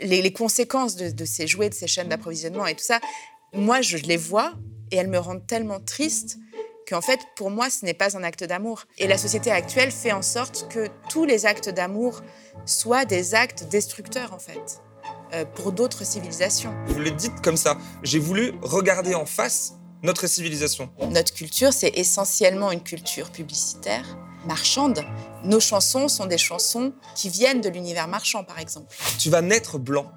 les, conséquences de, ces jouets, de ces chaînes d'approvisionnement et tout ça, moi, je les vois et elles me rendent tellement triste qu'en fait, pour moi, ce n'est pas un acte d'amour. Et la société actuelle fait en sorte que tous les actes d'amour soient des actes destructeurs, en fait, euh, pour d'autres civilisations. Vous le dites comme ça. J'ai voulu regarder en face notre civilisation. Notre culture, c'est essentiellement une culture publicitaire, marchande. Nos chansons sont des chansons qui viennent de l'univers marchand, par exemple. Tu vas naître blanc.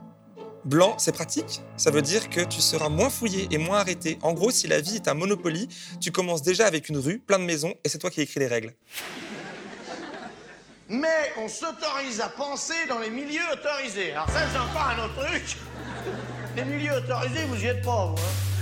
Blanc, c'est pratique. Ça veut dire que tu seras moins fouillé et moins arrêté. En gros, si la vie est un Monopoly, tu commences déjà avec une rue, plein de maisons, et c'est toi qui écris les règles. Mais on s'autorise à penser dans les milieux autorisés. Alors ça, c'est encore un autre truc. Les milieux autorisés, vous y êtes pas, vous. Hein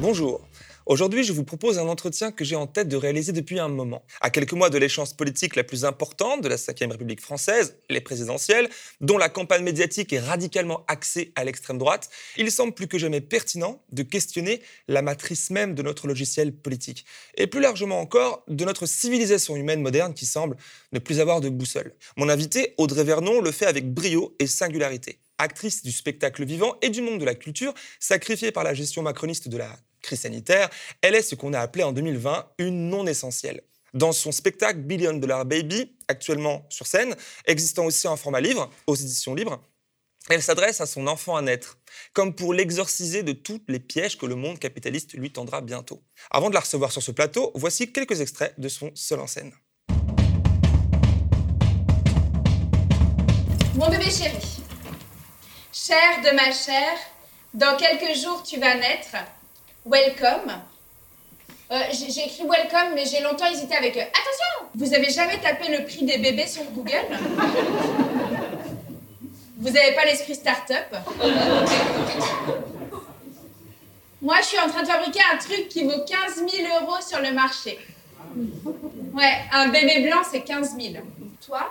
Bonjour. Aujourd'hui, je vous propose un entretien que j'ai en tête de réaliser depuis un moment. À quelques mois de l'échéance politique la plus importante de la Ve République française, les présidentielles, dont la campagne médiatique est radicalement axée à l'extrême droite, il semble plus que jamais pertinent de questionner la matrice même de notre logiciel politique. Et plus largement encore, de notre civilisation humaine moderne qui semble ne plus avoir de boussole. Mon invité, Audrey Vernon, le fait avec brio et singularité actrice du spectacle vivant et du monde de la culture, sacrifiée par la gestion macroniste de la crise sanitaire, elle est ce qu'on a appelé en 2020 une non essentielle. Dans son spectacle Billion Dollar Baby, actuellement sur scène, existant aussi en format livre, aux éditions libres, elle s'adresse à son enfant à naître, comme pour l'exorciser de tous les pièges que le monde capitaliste lui tendra bientôt. Avant de la recevoir sur ce plateau, voici quelques extraits de son seul en scène. Mon bébé chéri, cher de ma chair, dans quelques jours tu vas naître. Welcome. Euh, j'ai écrit welcome, mais j'ai longtemps hésité avec eux. Attention Vous avez jamais tapé le prix des bébés sur Google? Vous n'avez pas l'esprit start-up? Moi, je suis en train de fabriquer un truc qui vaut 15 000 euros sur le marché. Ouais, un bébé blanc, c'est 15 000. Toi,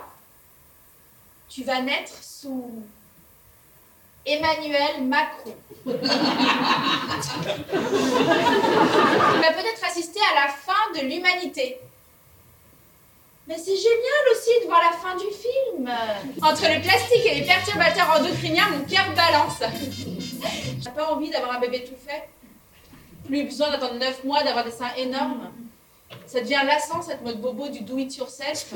tu vas naître sous Emmanuel Macron. Il va peut-être assister à la fin de l'humanité. Mais c'est génial aussi de voir la fin du film. Entre le plastique et les perturbateurs endocriniens, mon cœur balance. J'ai pas envie d'avoir un bébé tout fait? Plus besoin d'attendre 9 mois, d'avoir des seins énormes. Ça devient lassant cette mode bobo du do it yourself.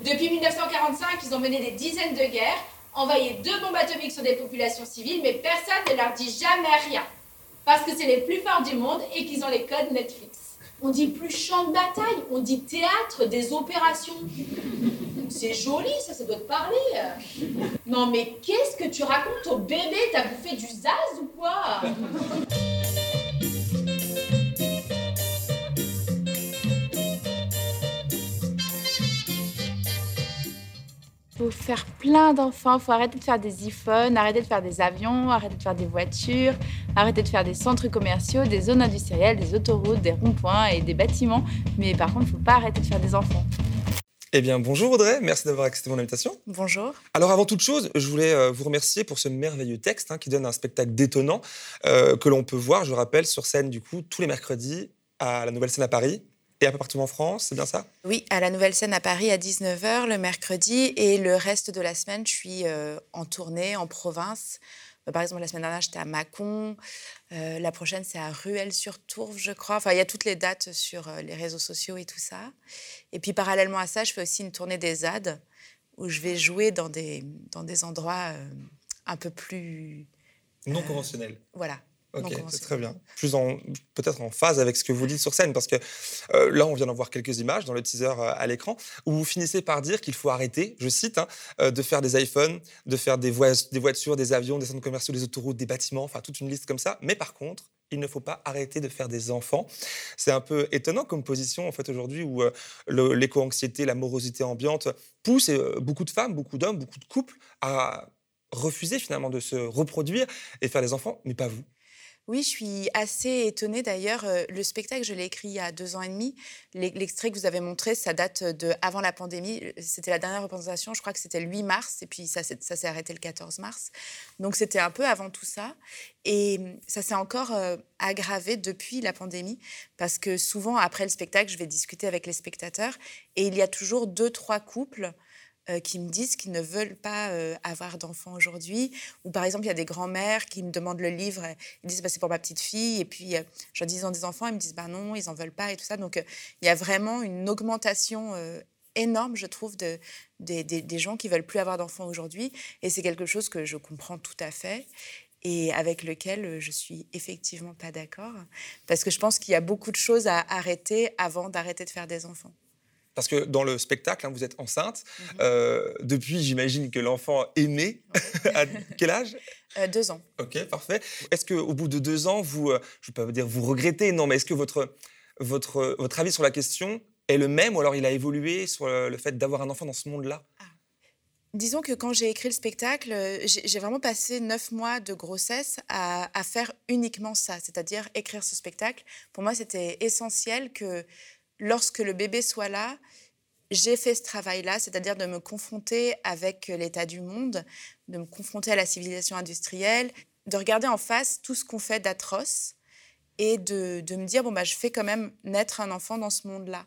Depuis 1945, ils ont mené des dizaines de guerres envoyer deux bombes atomiques sur des populations civiles, mais personne ne leur dit jamais rien. Parce que c'est les plus forts du monde et qu'ils ont les codes Netflix. On dit plus champ de bataille, on dit théâtre des opérations. C'est joli, ça, ça doit te parler. Non, mais qu'est-ce que tu racontes au bébé? T'as bouffé du zaz ou quoi? Faut faire plein d'enfants, faut arrêter de faire des iPhones, arrêter de faire des avions, arrêter de faire des voitures, arrêter de faire des centres commerciaux, des zones industrielles, des autoroutes, des ronds-points et des bâtiments. Mais par contre, il faut pas arrêter de faire des enfants. Eh bien, bonjour Audrey, merci d'avoir accepté mon invitation. Bonjour. Alors, avant toute chose, je voulais euh, vous remercier pour ce merveilleux texte hein, qui donne un spectacle détonnant euh, que l'on peut voir, je rappelle, sur scène du coup tous les mercredis à la Nouvelle Scène à Paris et un peu partout en France, c'est bien ça? Oui, à la Nouvelle Scène à Paris à 19h le mercredi et le reste de la semaine, je suis euh, en tournée en province. Euh, par exemple, la semaine dernière, j'étais à Mâcon. Euh, la prochaine, c'est à Ruelle-sur-Tourve, je crois. Enfin, il y a toutes les dates sur les réseaux sociaux et tout ça. Et puis, parallèlement à ça, je fais aussi une tournée des ZAD où je vais jouer dans des, dans des endroits un peu plus... Non conventionnels. Voilà, Ok, c'est très bien. Plus en, peut-être en phase avec ce que vous dites sur scène, parce que euh, là, on vient d'en voir quelques images dans le teaser euh, à l'écran, où vous finissez par dire qu'il faut arrêter, je cite, hein, euh, de faire des iPhones, de faire des, des voitures, des avions, des centres commerciaux, des autoroutes, des bâtiments, enfin toute une liste comme ça. Mais par contre, il ne faut pas arrêter de faire des enfants. C'est un peu étonnant comme position en fait aujourd'hui où l'éco-anxiété, la morosité ambiante pousse beaucoup de femmes, beaucoup d'hommes, beaucoup de couples à refuser finalement de se reproduire et faire des enfants, mais pas vous. Oui, je suis assez étonnée d'ailleurs. Euh, le spectacle, je l'ai écrit il y a deux ans et demi. L'extrait que vous avez montré, ça date de avant la pandémie. C'était la dernière représentation, je crois que c'était le 8 mars, et puis ça, s'est arrêté le 14 mars. Donc c'était un peu avant tout ça. Et ça s'est encore euh, aggravé depuis la pandémie, parce que souvent, après le spectacle, je vais discuter avec les spectateurs, et il y a toujours deux, trois couples euh, qui me disent qu'ils ne veulent pas euh, avoir d'enfants aujourd'hui. Ou par exemple, il y a des grands-mères qui me demandent le livre, ils disent bah, c'est pour ma petite fille. Et puis, euh, je dis ils ont des enfants, ils me disent bah non, ils n'en veulent pas et tout ça. Donc, il y a vraiment une augmentation énorme, je trouve, de, des gens qui veulent plus avoir d'enfants aujourd'hui. Et c'est quelque chose que je comprends tout à fait et avec lequel je suis effectivement pas d'accord. Parce que je pense qu'il y a beaucoup de choses à arrêter avant d'arrêter de faire des enfants. Parce que dans le spectacle, hein, vous êtes enceinte. Mhm. Euh, depuis, j'imagine que l'enfant est né. à quel âge? Euh, Deux ans. Ok, parfait. Est-ce qu'au bout de deux ans, vous, euh, je ne vais pas vous dire vous regrettez, non, mais est-ce que votre, votre, votre avis sur la question est le même ou alors il a évolué sur le, fait d'avoir un enfant dans ce monde-là? Ah. Disons que quand j'ai écrit le spectacle, j'ai vraiment passé neuf mois de grossesse à, à faire uniquement ça, c'est-à-dire écrire ce spectacle. Pour moi, c'était essentiel que lorsque le bébé soit là, j'ai fait ce travail-là, c'est-à-dire de me confronter avec l'état du monde, de me confronter à la civilisation industrielle, de regarder en face tout ce qu'on fait d'atroce et de, me dire, bon, bah, je fais quand même naître un enfant dans ce monde-là.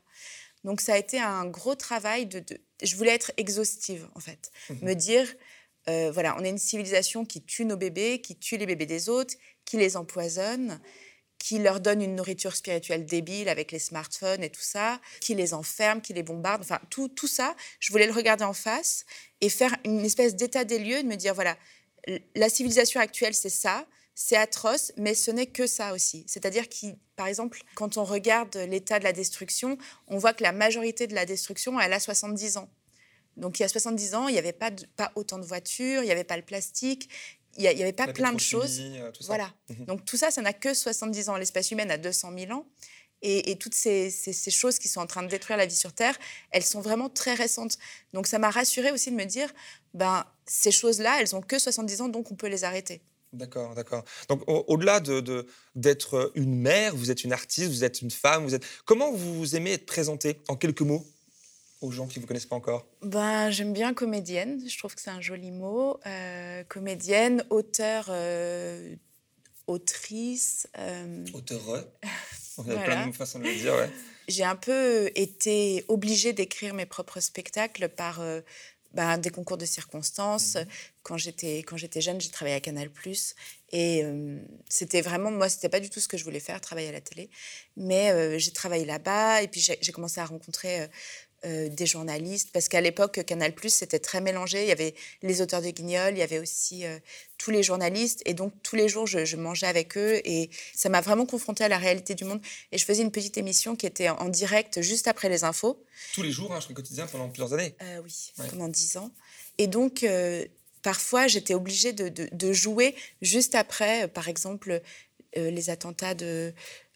Donc ça a été un gros travail de... je voulais être exhaustive, en fait. Mmh me dire, euh, voilà, on est une civilisation qui tue nos bébés, qui tue les bébés des autres, qui les empoisonne qui leur donne une nourriture spirituelle débile avec les smartphones et tout ça, qui les enferme, qui les bombarde, enfin tout, tout ça, je voulais le regarder en face et faire une espèce d'état des lieux, de me dire, voilà, la civilisation actuelle, c'est ça, c'est atroce, mais ce n'est que ça aussi. C'est-à-dire que, par exemple, quand on regarde l'état de la destruction, on voit que la majorité de la destruction, elle a 70 ans. Donc il y a 70 ans, il n'y avait pas, pas autant de voitures, il n'y avait pas le plastique, il n'y avait pas plein de choses. Euh, voilà. Mhm. Donc tout ça, ça n'a que 70 ans. L'espèce humaine a 200 000 ans. Et, toutes ces, choses qui sont en train de détruire la vie sur Terre, elles sont vraiment très récentes. Donc ça m'a rassurée aussi de me dire, ben, ces choses-là, elles ont que 70 ans, donc on peut les arrêter. D'accord, d'accord. Donc au-delà de, d'être une mère, vous êtes une artiste, vous êtes une femme, vous êtes... Comment vous aimez être présentée en quelques mots? Aux gens qui ne vous connaissent pas encore ben, J'aime bien comédienne, je trouve que c'est un joli mot. Euh, comédienne, auteur, euh, autrice. Euh... Auteureux y a plein de façons de le dire, ouais. J'ai un peu été obligée d'écrire mes propres spectacles par euh, ben, des concours de circonstances. Mhm. Quand j'étais quand j'étais jeune, j'ai travaillé à Canal+. Et c'était vraiment, moi, c'était pas du tout ce que je voulais faire, travailler à la télé. Mais j'ai travaillé là-bas et puis j'ai commencé à rencontrer euh, des journalistes, parce qu'à l'époque, Canal+, c'était très mélangé. Il y avait les auteurs de Guignol, il y avait aussi euh, tous les journalistes. Et donc, tous les jours, je, mangeais avec eux. Et ça m'a vraiment confrontée à la réalité du monde. Et je faisais une petite émission qui était en, direct juste après les infos. Tous les jours, hein, je quotidien, pendant plusieurs années euh, Oui, pendant dix ans. Et donc, parfois, j'étais obligée de, de, jouer juste après, par exemple, les attentats de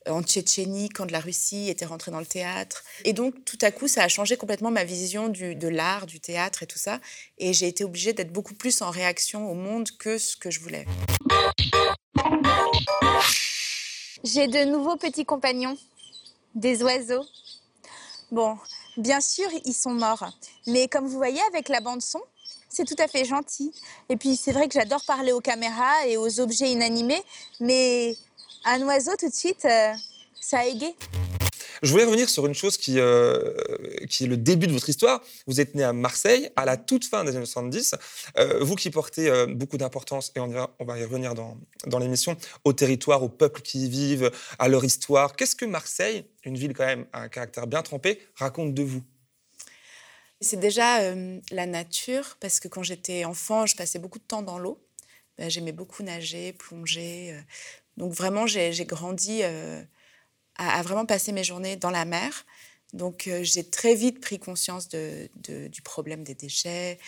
en Tchétchénie quand la Russie était rentrée dans le théâtre. Et donc, tout à coup, ça a changé complètement ma vision de l'art, du théâtre et tout ça. Et j'ai été obligée d'être beaucoup plus en réaction au monde que ce que je voulais. J'ai de nouveaux petits compagnons, des oiseaux. Bon, bien sûr, ils sont morts. Mais comme vous voyez avec la bande son, c'est tout à fait gentil. Et puis c'est vrai que j'adore parler aux caméras et aux objets inanimés, mais un oiseau tout de suite, euh, ça a égayé. Je voulais revenir sur une chose qui, euh, qui est le début de votre histoire. Vous êtes né à Marseille à la toute fin des années 70. Euh, vous qui portez beaucoup d'importance, et on, on, va y revenir dans, dans l'émission, au territoire, aux peuples qui y vivent, à leur histoire. Qu'est-ce que Marseille, une ville quand même à un caractère bien trempé, raconte de vous? C'est déjà la nature, parce que quand j'étais enfant, je passais beaucoup de temps dans l'eau. Ben, j'aimais beaucoup nager, plonger, donc vraiment, j'ai grandi euh, à, vraiment passer mes journées dans la mer. Donc euh, j'ai très vite pris conscience de, du problème des déchets.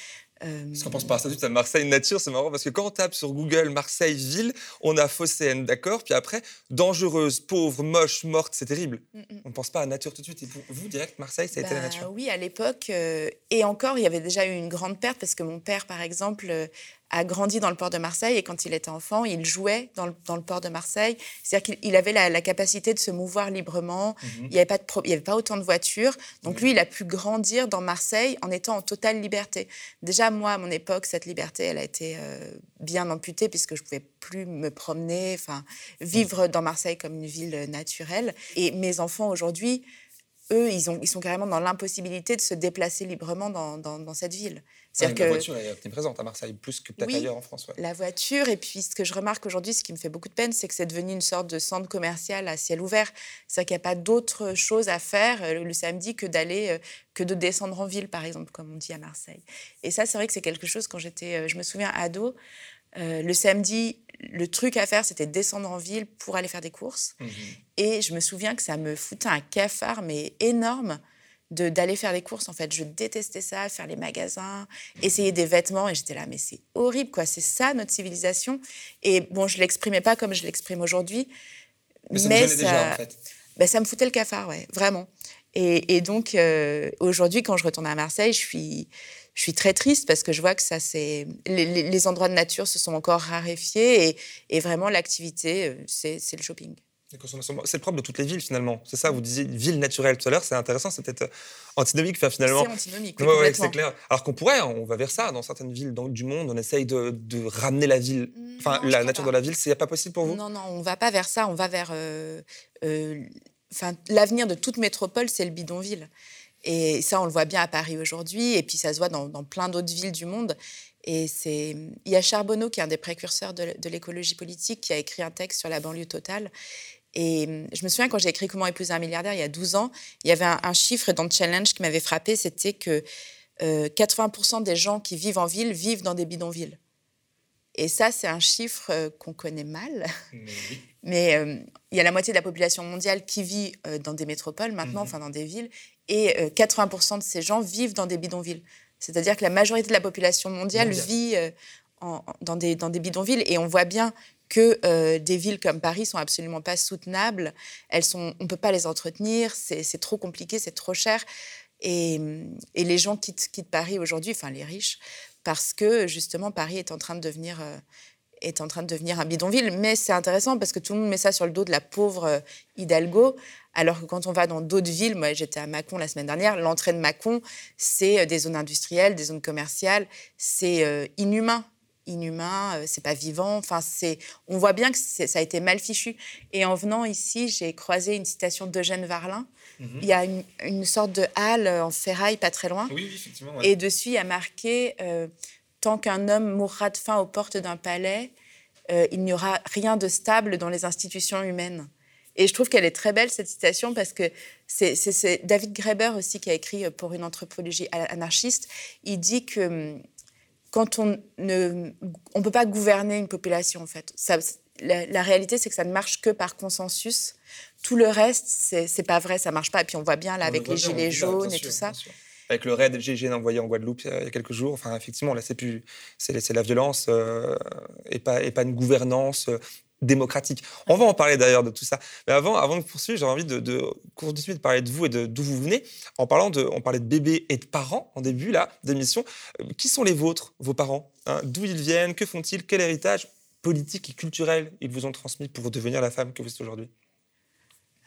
Euh... Parce qu'on pense pas à ça tout à Marseille nature, c'est marrant parce que quand on tape sur Google Marseille ville, on a Phocéenne, d'accord Puis après, dangereuse, pauvre, moche, morte, c'est terrible. Mm, mm. On ne pense pas à nature tout de suite. Et vous, direct, Marseille, ça a été la bah nature Oui, à l'époque. Euh, et encore, il y avait déjà eu une grande perte parce que mon père, par exemple, a grandi dans le port de Marseille et quand il était enfant, il jouait dans le, dans le port de Marseille. C'est-à-dire qu'il avait la, la, capacité de se mouvoir librement. Mhm. Il n'y avait, pas de il y avait pas autant de voitures. Donc lui, il a pu grandir dans Marseille en étant en totale liberté. Déjà, moi, à mon époque, cette liberté, elle a été euh, bien amputée puisque je ne pouvais plus me promener, enfin, vivre dans Marseille comme une ville naturelle. Et mes enfants aujourd'hui, eux, ils, ont, ils sont carrément dans l'impossibilité de se déplacer librement dans, dans, cette ville. Cest que, la voiture est présente à Marseille, plus que peut-être ailleurs en France. La voiture, et puis ce que je remarque aujourd'hui, ce qui me fait beaucoup de peine, c'est que c'est devenu une sorte de centre commercial à ciel ouvert. C'est-à-dire qu'il n'y a pas d'autre chose à faire euh, le samedi que d'aller, euh, que de descendre en ville, par exemple, comme on dit à Marseille. Et ça, c'est vrai que c'est quelque chose, quand j'étais, euh, je me souviens, ado, le samedi, le truc à faire, c'était descendre en ville pour aller faire des courses. Mhm. Et je me souviens que ça me foutait un cafard, mais énorme, d'aller faire des courses. En fait, je détestais ça, faire les magasins, essayer des vêtements. Et j'étais là, mais c'est horrible, quoi. C'est ça, notre civilisation. Et bon, je l'exprimais pas comme je l'exprime aujourd'hui. Mais ça, me déjà, en fait. Ben, ça me foutait le cafard, ouais, vraiment. Et, donc, euh, aujourd'hui, quand je retourne à Marseille, je suis je suis très triste parce que je vois que ça, c'est les, endroits de nature se sont encore raréfiés et, vraiment l'activité, euh, c'est le shopping. C'est le propre de toutes les villes finalement. C'est ça, vous disiez ville naturelle tout à l'heure, c'est intéressant, c'est peut-être euh, antinomique enfin, finalement. C'est antinomique. Oui, c'est clair. Alors qu'on pourrait, on va vers ça dans certaines villes du monde, on essaye de, ramener la ville, enfin la nature dans la ville, c'est pas possible pour vous? Non, non, on va pas vers ça, on va vers. Euh, enfin, l'avenir de toute métropole, c'est le bidonville. Et ça, on le voit bien à Paris aujourd'hui, et puis ça se voit dans, plein d'autres villes du monde. Et c'est, il y a Charbonneau, qui est un des précurseurs de, l'écologie politique, qui a écrit un texte sur la banlieue totale. Et je me souviens quand j'ai écrit Comment épouser un milliardaire il y a 12 ans, il y avait un, chiffre dans le challenge qui m'avait frappé, c'était que 80% euh, des gens qui vivent en ville vivent dans des bidonvilles. Et ça, c'est un chiffre euh, qu'on connaît mal. Mais euh, il y a la moitié de la population mondiale qui vit dans des métropoles maintenant, mhm. enfin dans des villes et 80% euh, de ces gens vivent dans des bidonvilles. C'est-à-dire que la majorité de la population mondiale vit dans, des, dans des bidonvilles et on voit bien que euh, des villes comme Paris sont absolument pas soutenables. Elles sont, on peut pas les entretenir, c'est trop compliqué, c'est trop cher. Et, et, les gens quittent, Paris aujourd'hui, enfin les riches, parce que justement Paris est en train de devenir est en train de devenir un bidonville. Mais c'est intéressant parce que tout le monde met ça sur le dos de la pauvre euh, Hidalgo. Alors que quand on va dans d'autres villes, moi j'étais à Mâcon la semaine dernière, l'entrée de Mâcon, c'est euh, des zones industrielles, des zones commerciales, c'est euh, inhumain inhumain, c'est pas vivant. Enfin, c'est, on voit bien que ça a été mal fichu. Et en venant ici, j'ai croisé une citation d'Eugène Varlin. Mhm. Il y a une, sorte de halle en ferraille pas très loin. Oui, effectivement. Et dessus, il y a marqué tant qu'un homme mourra de faim aux portes d'un palais, euh, il n'y aura rien de stable dans les institutions humaines. Et je trouve qu'elle est très belle, cette citation, parce que c'est David Graeber aussi qui a écrit euh, pour une anthropologie anarchiste. Il dit que hum, quand on ne on peut pas gouverner une population, en fait. Ça, la, réalité, c'est que ça ne marche que par consensus. Tout le reste, c'est pas vrai, ça marche pas. Et puis on voit bien là avec les gilets jaunes et tout ça avec le raid GIGN envoyé en Guadeloupe euh, il y a quelques jours. Enfin, effectivement, là, c'est plus, c'est la violence euh, et, pas, et pas une gouvernance euh, démocratique. On va en parler d'ailleurs de tout ça. Mais avant, avant de poursuivre, j'ai envie de, de continuer de parler de vous et d'où vous venez. En parlant de, on parlait de bébés et de parents en début là d'émission. qui sont les vôtres, vos parents hein? D'où ils viennent? Que font-ils? Quel héritage politique et culturel ils vous ont transmis pour devenir la femme que vous êtes aujourd'hui?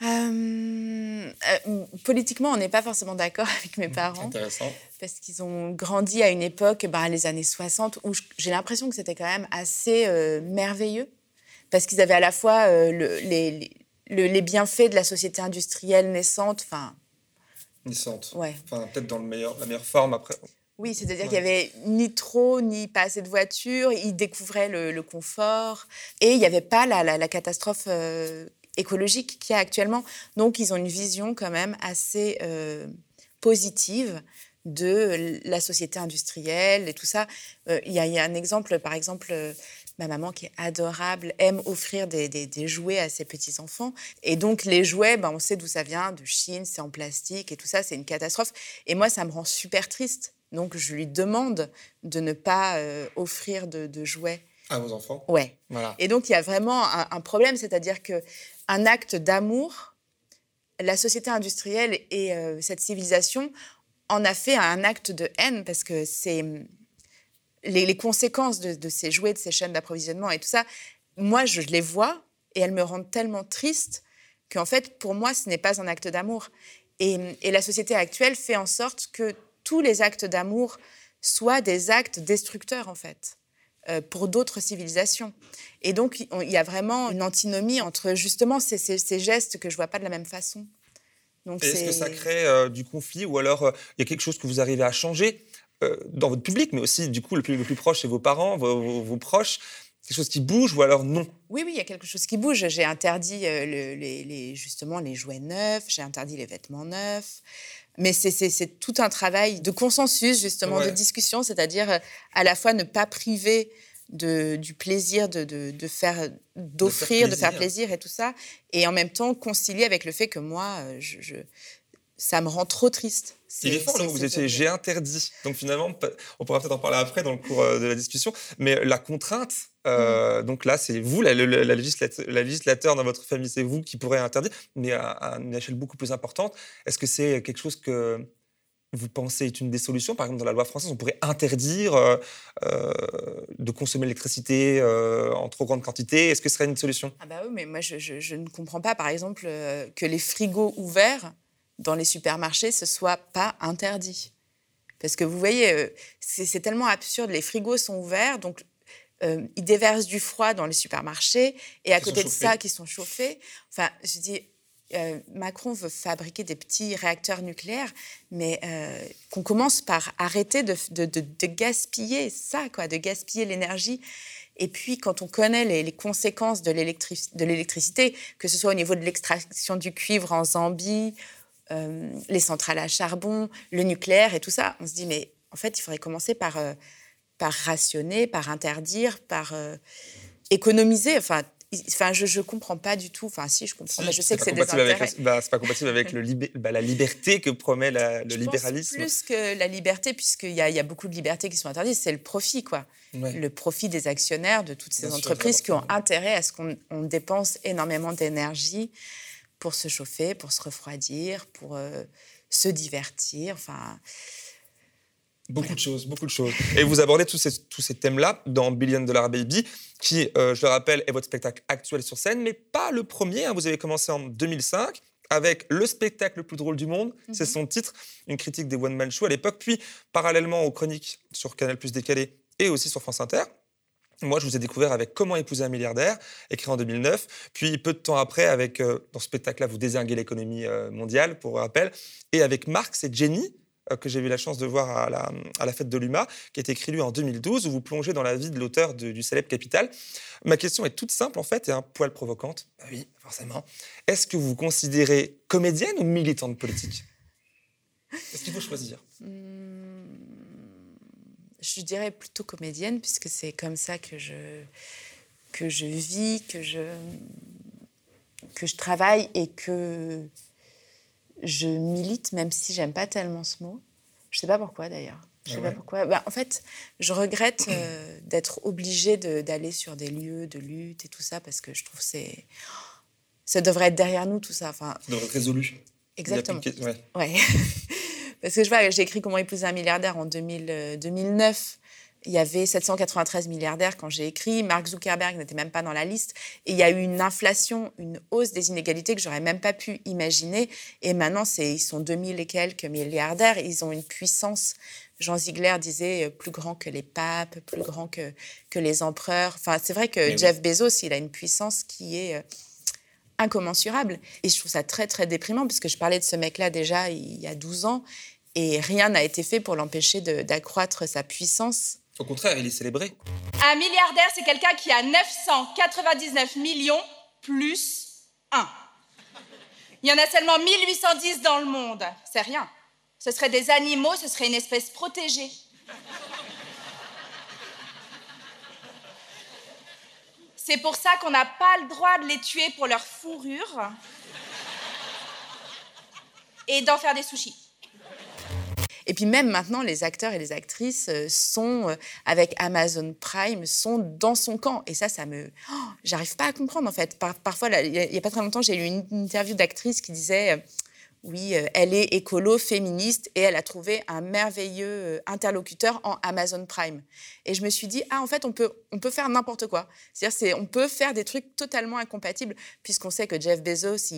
Euh, euh, politiquement, on n'est pas forcément d'accord avec mes parents. Intéressant. Parce qu'ils ont grandi à une époque, bah, les années 60, où j'ai l'impression que c'était quand même assez euh, merveilleux. Parce qu'ils avaient à la fois le, les, les, bienfaits de la société industrielle naissante. Enfin. Naissante. Ouais. Enfin, peut-être dans le meilleur, la meilleure forme après. Oui, c'est-à-dire qu'il n'y avait ni trop, ni pas assez de voitures. Ils découvraient le, confort. Et il n'y avait pas la, la, la catastrophe écologique qu'il y a actuellement. Donc, ils ont une vision quand même assez euh, positive de la société industrielle et tout ça. Euh, il y, a un exemple, par exemple, euh, ma maman qui est adorable aime offrir des, des, jouets à ses petits-enfants. Et donc, les jouets, ben, on sait d'où ça vient, de Chine, c'est en plastique et tout ça, c'est une catastrophe. Et moi, ça me rend super triste. Donc, je lui demande de ne pas offrir de, de jouets à vos enfants? Ouais. Voilà. Et donc, il y a vraiment un, problème, c'est-à-dire que un acte d'amour, la société industrielle et euh, cette civilisation en a fait un acte de haine parce que c'est les, conséquences de, ces jouets, de ces chaînes d'approvisionnement et tout ça, moi, je les vois et elles me rendent tellement triste qu'en fait, pour moi, ce n'est pas un acte d'amour. Et, la société actuelle fait en sorte que tous les actes d'amour soient des actes destructeurs, en fait, euh, pour d'autres civilisations. Et donc, il y a vraiment une antinomie entre justement ces, ces, gestes que je ne vois pas de la même façon. Est-ce que ça crée euh, du conflit ou alors euh, il y a quelque chose que vous arrivez à changer dans votre public, mais aussi du coup le plus, le plus proche, c'est vos parents, vos proches. Quelque chose qui bouge ou alors non? Oui, oui, il y a quelque chose qui bouge. J'ai interdit euh, les, justement les jouets neufs, j'ai interdit les vêtements neufs. Mais c'est tout un travail de consensus, justement, de discussion, c'est-à-dire euh, à la fois ne pas priver de, du plaisir de, de, faire, d'offrir, de, faire plaisir. et tout ça, et en même temps concilier avec le fait que moi, euh, je ça me rend trop triste. Il est fort, vous étiez j'ai interdit. Donc finalement, on pourra peut-être en parler après dans le cours euh, de la discussion. Mais la contrainte, euh, mm. donc là, c'est vous, la, législateur, dans votre famille, c'est vous qui pourrez interdire, mais à, une échelle beaucoup plus importante. Est-ce que c'est quelque chose que vous pensez est une des solutions? Par exemple, dans la loi française, on pourrait interdire euh, de consommer l'électricité en trop grande quantité. Est-ce que ce serait une solution? Ah bah oui, mais moi, je, je, ne comprends pas, par exemple, que les frigos ouverts dans les supermarchés, ce soit pas interdit. Parce que vous voyez, euh, c'est tellement absurde. Les frigos sont ouverts, donc euh, ils déversent du froid dans les supermarchés, et à côté de ça, qui sont chauffés. Enfin, je dis, euh, Macron veut fabriquer des petits réacteurs nucléaires, mais qu'on commence par arrêter de, de, gaspiller ça, quoi, de gaspiller l'énergie. Et puis, quand on connaît les, les conséquences de l'électricité, que ce soit au niveau de l'extraction du cuivre en Zambie euh, les centrales à charbon, le nucléaire et tout ça. On se dit, mais en fait, il faudrait commencer par, euh, par rationner, par interdire, par euh, économiser. Enfin, Enfin, je ne comprends pas du tout. Enfin, si, je comprends, mais je sais que c'est des intérêts. Bah, c'est pas compatible avec le bah, la liberté que promet le je libéralisme. Pense plus que la liberté, puisqu'il y, y, a beaucoup de libertés qui sont interdites, c'est le profit, quoi. Le profit des actionnaires de toutes ces entreprises qui ont intérêt à ce qu'on dépense énormément d'énergie pour se chauffer, pour se refroidir, pour euh, se divertir. Enfin. Beaucoup de choses, beaucoup de choses. Et vous abordez tous ces, tous ces thèmes-là dans Billion Dollar Baby, qui, euh, je le rappelle, est votre spectacle actuel sur scène, mais pas le premier. Hein. Vous avez commencé en 2005 avec le spectacle le plus drôle du monde, c'est mhm. son titre, une critique des one-man show à l'époque, puis parallèlement aux chroniques sur Canal Plus décalé et aussi sur France Inter. Moi, je vous ai découvert avec Comment épouser un milliardaire, écrit en 2009. Puis, peu de temps après, avec, euh, dans ce spectacle-là, vous désinguez l'économie euh, mondiale, pour rappel. Et avec Marx et Jenny, euh, que j'ai eu la chance de voir à la, fête de l'UMA, qui été écrit lui en 2012, où vous plongez dans la vie de l'auteur du célèbre Capital. Ma question est toute simple, en fait, et un poil provocante. Bah oui, forcément. Est-ce que vous vous considérez comédienne ou militante politique? Est-ce qu'il faut choisir? Hmm je dirais plutôt comédienne, puisque c'est comme ça que je, que je vis, que je, que je travaille et que je milite, même si j'aime pas tellement ce mot. Je sais pas pourquoi d'ailleurs. Je sais ah pas pourquoi. Bah, en fait, je regrette euh, d'être obligée d'aller sur des lieux de lutte et tout ça parce que je trouve c'est ça devrait être derrière nous tout ça. Enfin, ça devrait être résolu. Exactement. Ouais. ouais. Parce que je vois, j'ai écrit Comment épouser un milliardaire en 2009. Euh, il y avait 793 milliardaires quand j'ai écrit. Mark Zuckerberg n'était même pas dans la liste. Et il y a eu une inflation, une hausse des inégalités que j'aurais même pas pu imaginer. Et maintenant, ils sont 2000 et quelques milliardaires. Ils ont une puissance. Jean Ziegler disait euh, plus grand que les papes, plus grand que, que les empereurs. Enfin, c'est vrai que Jeff Bezos, il a une puissance qui est euh, incommensurable. Et je trouve ça très, très déprimant, parce que je parlais de ce mec-là déjà il y a 12 ans et rien n'a été fait pour l'empêcher d'accroître sa puissance. Au contraire, il est célébré. Un milliardaire, c'est quelqu'un qui a 999 millions plus 1. Il y en a seulement 1810 dans le monde. C'est rien. Ce seraient des animaux, ce serait une espèce protégée. C'est pour ça qu'on n'a pas le droit de les tuer pour leur fourrure et d'en faire des sushis. Et puis même maintenant, les acteurs et les actrices euh, sont euh, avec Amazon Prime, sont dans son camp. Et ça, ça me, oh, j'arrive pas à comprendre en fait. parfois, il y, a pas très longtemps, j'ai eu une interview d'actrice qui disait. Euh, oui, elle est écolo, féministe, et elle a trouvé un merveilleux interlocuteur en Amazon Prime. Et je me suis dit, ah, en fait, on peut, on peut faire n'importe quoi. C'est-à-dire, on peut faire des trucs totalement incompatibles, puisqu'on sait que Jeff Bezos,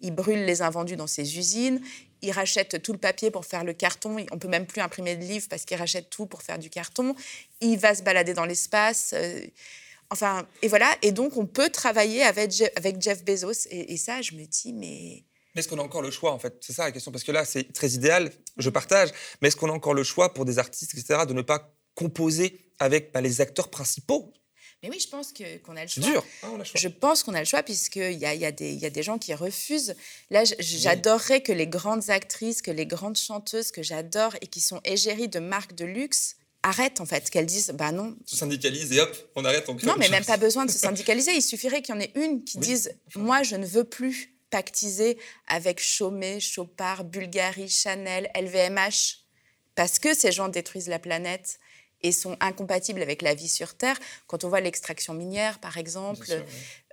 il, brûle les invendus dans ses usines, il rachète tout le papier pour faire le carton, on peut même plus imprimer de livres parce qu'il rachète tout pour faire du carton, il va se balader dans l'espace. Euh, enfin, et voilà, et donc on peut travailler avec, Jeff Bezos. Et, et ça, je me dis, mais mais est-ce qu'on a encore le choix, en fait? C'est ça la question. Parce que là, c'est très idéal, je partage. Mais est-ce qu'on a encore le choix pour des artistes, etc., de ne pas composer avec bah, les acteurs principaux? Mais oui, je pense qu'on a le choix. C'est dur. Ah, je pense qu'on a le choix, puisqu'il y a, y, a y a, des gens qui refusent. Là, j'adorerais que les grandes actrices, que les grandes chanteuses que j'adore et qui sont égéries de marques de luxe arrêtent, en fait, qu'elles disent bah non. Se syndicalisent et hop, on arrête, on Non, mais même pas besoin de se syndicaliser. Il suffirait qu'il y en ait une qui dise moi, je ne veux plus pactisé avec Chaumet, Chopard, Bulgarie, Chanel, LVMH, parce que ces gens détruisent la planète et sont incompatibles avec la vie sur Terre. Quand on voit l'extraction minière, par exemple,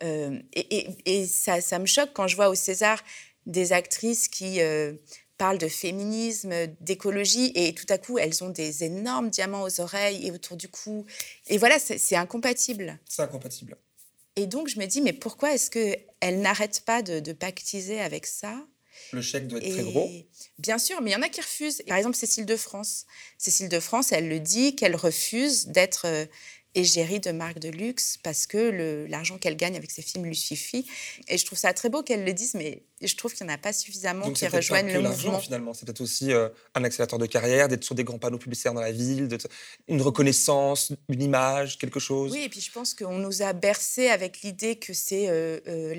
euh, et, ça, ça, me choque quand je vois au César des actrices qui euh, parlent de féminisme, d'écologie, et tout à coup, elles ont des énormes diamants aux oreilles et autour du cou. Et voilà, c'est incompatible. C'est incompatible. Et donc, je me dis, mais pourquoi est-ce qu'elle n'arrête pas de, pactiser avec ça? Le chèque doit être très gros. Bien sûr, mais il y en a qui refusent. Par exemple, Cécile de France. Cécile de France, elle le dit qu'elle refuse d'être euh, égérie de marques de luxe parce que l'argent qu'elle gagne avec ses films lui suffit. Et je trouve ça très beau qu'elle le dise, mais je trouve qu'il n'y en a pas suffisamment qui rejoignent le mouvement. finalement, c'est peut-être aussi euh, un accélérateur de carrière, d'être sur des grands panneaux publicitaires dans la ville, une reconnaissance, une image, quelque chose. Oui, et puis je pense qu'on nous a bercé avec l'idée que c'est euh, euh,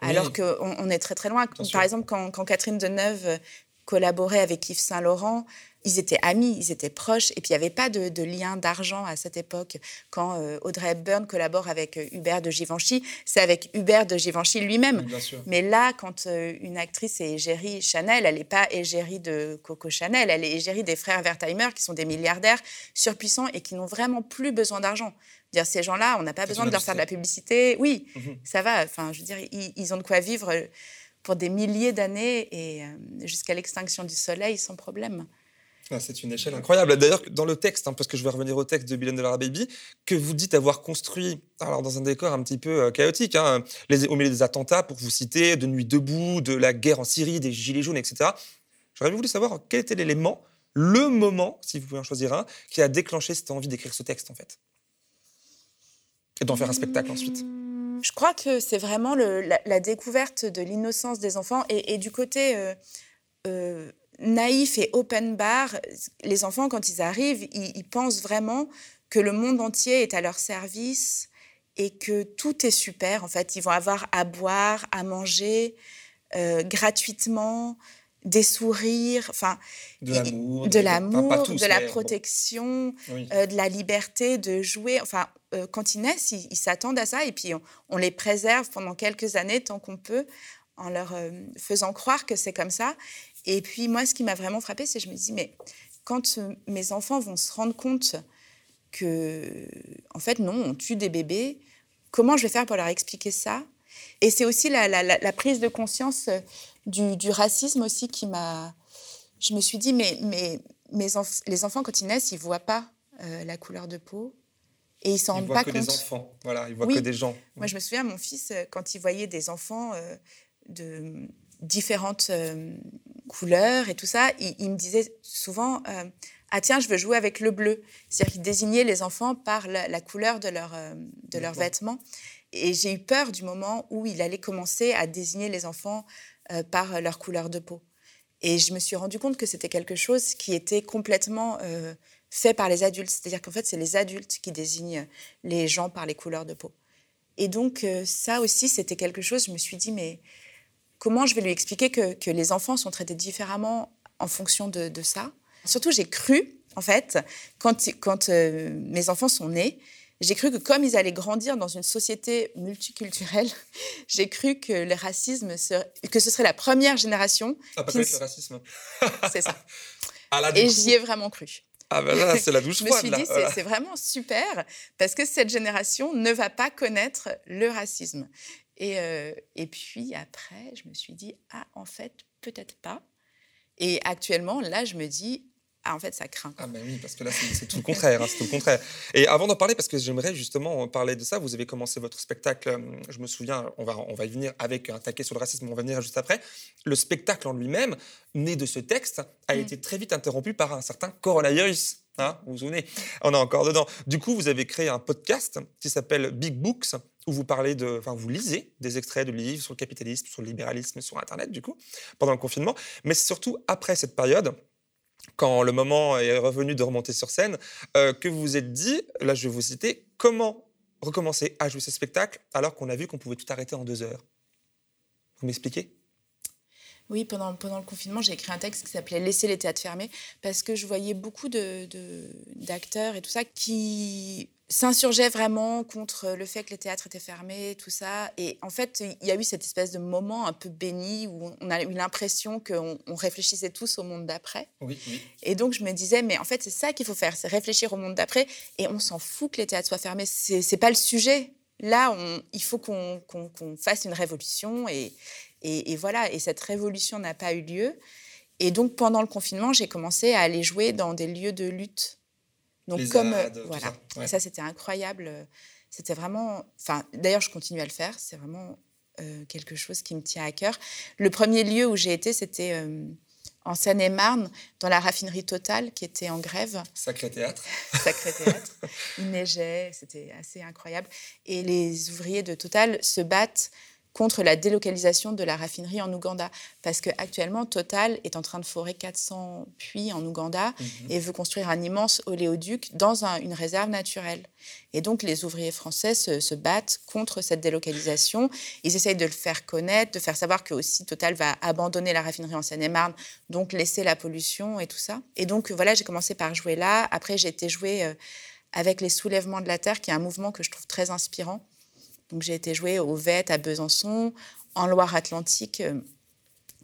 alors qu'on on est très très loin. Par exemple, quand, quand Catherine Deneuve collaborait avec Yves Saint-Laurent, ils étaient amis, ils étaient proches, et puis il n'y avait pas de, lien d'argent à cette époque. Quand euh, Audrey Hepburn collabore avec euh, Hubert de Givenchy, c'est avec Hubert de Givenchy lui-même. Mais là, quand euh, une actrice est égérie Chanel, elle n'est pas égérie de Coco Chanel, elle est égérie des frères Wertheimer, qui sont des milliardaires surpuissants et qui n'ont vraiment plus besoin d'argent. Dire ces gens-là, on n'a pas besoin de leur faire de la publicité. Oui, mhm. ça va. Enfin, je veux dire, ils, ont de quoi vivre pour des milliers d'années et jusqu'à l'extinction du soleil sans problème. Ah, c'est une échelle incroyable. D'ailleurs, dans le texte, hein, parce que je vais revenir au texte de Billion Dollar Baby, que vous dites avoir construit, alors dans un décor un petit peu euh, chaotique, hein, les, au milieu des attentats, pour vous citer, de Nuit debout, de la guerre en Syrie, des Gilets jaunes, etc. J'aurais voulu savoir quel était l'élément, le moment, si vous pouvez en choisir un, qui a déclenché cette envie d'écrire ce texte, en fait. Et d'en faire un spectacle ensuite. Je crois que c'est vraiment la, découverte de l'innocence des enfants et, du côté. Euh, euh, naïf et open bar, les enfants, quand ils arrivent, ils, pensent vraiment que le monde entier est à leur service et que tout est super. En fait, ils vont avoir à boire, à manger euh, gratuitement, des sourires, enfin, de l'amour, de, l'amour, de la protection, euh, de la liberté de jouer. Enfin, euh, quand ils naissent, ils s'attendent à ça et puis on, les préserve pendant quelques années tant qu'on peut en leur faisant croire que c'est comme ça. Et puis moi, ce qui m'a vraiment frappé, c'est que je me dis, mais quand euh, mes enfants vont se rendre compte que, en fait, non, on tue des bébés, comment je vais faire pour leur expliquer ça? Et c'est aussi la, prise de conscience euh, du, racisme aussi qui m'a... Je me suis dit, mais, mais mes les enfants, quand ils naissent, ils ne voient pas euh, la couleur de peau. Et ils s'en rendent pas compte. Ils voient que des enfants, voilà, ils voient que des gens. Moi, je me souviens, mon fils, quand il voyait des enfants de différentes euh, couleurs et tout ça, il, me disait souvent euh, Ah, tiens, je veux jouer avec le bleu. C'est-à-dire qu'il désignait les enfants par la, couleur de, leur, euh, de leurs vêtements. Et j'ai eu peur du moment où il allait commencer à désigner les enfants par leur couleur de peau. Et je me suis rendu compte que c'était quelque chose qui était complètement fait par les adultes. C'est-à-dire qu'en fait, c'est les adultes qui désignent les gens par les couleurs de peau. Et donc, ça aussi, c'était quelque chose, je me suis dit, mais comment je vais lui expliquer que, les enfants sont traités différemment en fonction de, ça? Surtout, j'ai cru, en fait, quand, euh, mes enfants sont nés, j'ai cru que comme ils allaient grandir dans une société multiculturelle, j'ai cru que le racisme, que ce serait la première génération. Ça pas le racisme. C'est ça. Et j'y ai vraiment cru. Ah ben là, c'est la douche froide. je me suis dit, c'est vraiment super, parce que cette génération ne va pas connaître le racisme. Et, euh, et puis après, je me suis dit, ah, en fait, peut-être pas. Et actuellement, là, je me dis, ah, en fait, ça craint. Ah, ben oui, parce que là, c'est tout le contraire. Hein, c'est tout le contraire. Et avant d'en parler, parce que j'aimerais justement parler de ça, vous avez commencé votre spectacle, euh, je me souviens, on va, on va y venir avec un taquet sur le racisme, on va venir juste après. Le spectacle en lui-même, né de ce texte, a Mm. été très vite interrompu par un certain coronavirus. Hein, vous vous souvenez? On est encore dedans. Du coup, vous avez créé un podcast qui s'appelle Big Books, où vous parlez de, enfin, vous lisez des extraits de livres sur le capitalisme, sur le libéralisme, sur Internet, du coup, pendant le confinement. Mais c'est surtout après cette période quand le moment est revenu de remonter sur scène, euh, que vous vous êtes dit, là je vais vous citer, comment recommencer à jouer ce spectacle alors qu'on a vu qu'on pouvait tout arrêter en deux heures? Vous m'expliquez? Oui, pendant, pendant le confinement, j'ai écrit un texte qui s'appelait Laisser les théâtres fermés parce que je voyais beaucoup de- de- d'acteurs et tout ça qui s'insurgeaient vraiment contre le fait que les théâtres étaient fermés, tout ça. Et en fait, il y a eu cette espèce de moment un peu béni où on a eu l'impression qu'on on réfléchissait tous au monde d'après. Oui, oui. Et donc, je me disais, mais en fait, c'est ça qu'il faut faire, c'est réfléchir au monde d'après. Et on s'en fout que les théâtres soient fermés. C'est c'est pas le sujet. Là, on- il faut qu'on qu'on- qu'on fasse une révolution. Et, et, et voilà. Et cette révolution n'a pas eu lieu. Et donc, pendant le confinement, j'ai commencé à aller jouer dans des lieux de lutte. Donc, Les comme. Tout voilà. ça, ouais. Et ça, c'était incroyable. C'était vraiment. Enfin, d'ailleurs, je continue à le faire. C'est vraiment euh, quelque chose qui me tient à cœur. Le premier lieu où j'ai été, c'était euh, en Seine-et-Marne, dans la raffinerie Total, qui était en grève. Sacré théâtre. Sacré théâtre. Il neigeait, c'était assez incroyable. Et les ouvriers de Total se battent contre la délocalisation de la raffinerie en Ouganda. Parce qu'actuellement, Total est en train de forer 400 puits en Ouganda Mhm. et veut construire un immense oléoduc dans un- une réserve naturelle. Et donc, les ouvriers français se, se battent contre cette délocalisation. Ils essayent de le faire connaître, de faire savoir que aussi Total va abandonner la raffinerie en Seine-et-Marne, donc laisser la pollution et tout ça. Et donc, voilà, j'ai commencé par jouer là. Après, j'ai été jouer euh, avec les soulèvements de la Terre, qui est un mouvement que je trouve très inspirant. Donc, j'ai été jouer au VET à Besançon, en Loire-Atlantique. euh,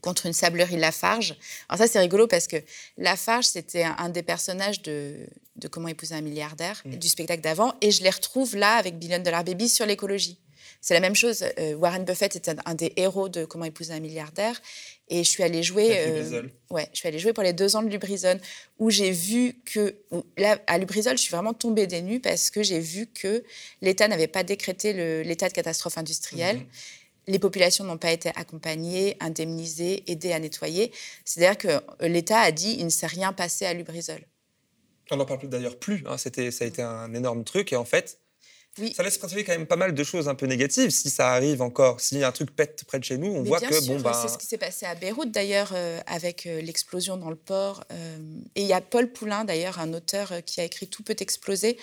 contre une sablerie Lafarge. Alors ça, c'est rigolo parce que Lafarge, c'était un, un des personnages de, de Comment épouser un milliardaire, Mm. du spectacle d'avant, et je les retrouve là avec Billion Dollar Baby sur l'écologie. C'est la même chose. euh, Warren Buffett était un, un des héros de Comment épouser un milliardaire, et je suis allée jouer. Euh, ouais, je suis allée jouer pour les deux ans de Lubrizol, où j'ai vu que là à Lubrizol, je suis vraiment tombée des nues parce que j'ai vu que l'État n'avait pas décrété l'état de catastrophe industrielle Mhm. les populations n'ont pas été accompagnées, indemnisées, aidées à nettoyer. C'est-à-dire que euh, l'État a dit il ne s'est rien passé à Lubrizol. On n'en parle d'ailleurs plus. hein, C'était, ça a été un énorme truc. Et en fait, Oui. ça laisse présager quand même pas mal de choses un peu négatives. Si ça arrive encore, si un truc pète près de chez nous, on Mais voit bien que sûr, bon, bah, c'est ce qui s'est passé à Beyrouth d'ailleurs euh, avec euh, l'explosion dans le port. euh, et il y a Paul Poulain d'ailleurs, un auteur qui a écrit Tout peut exploser,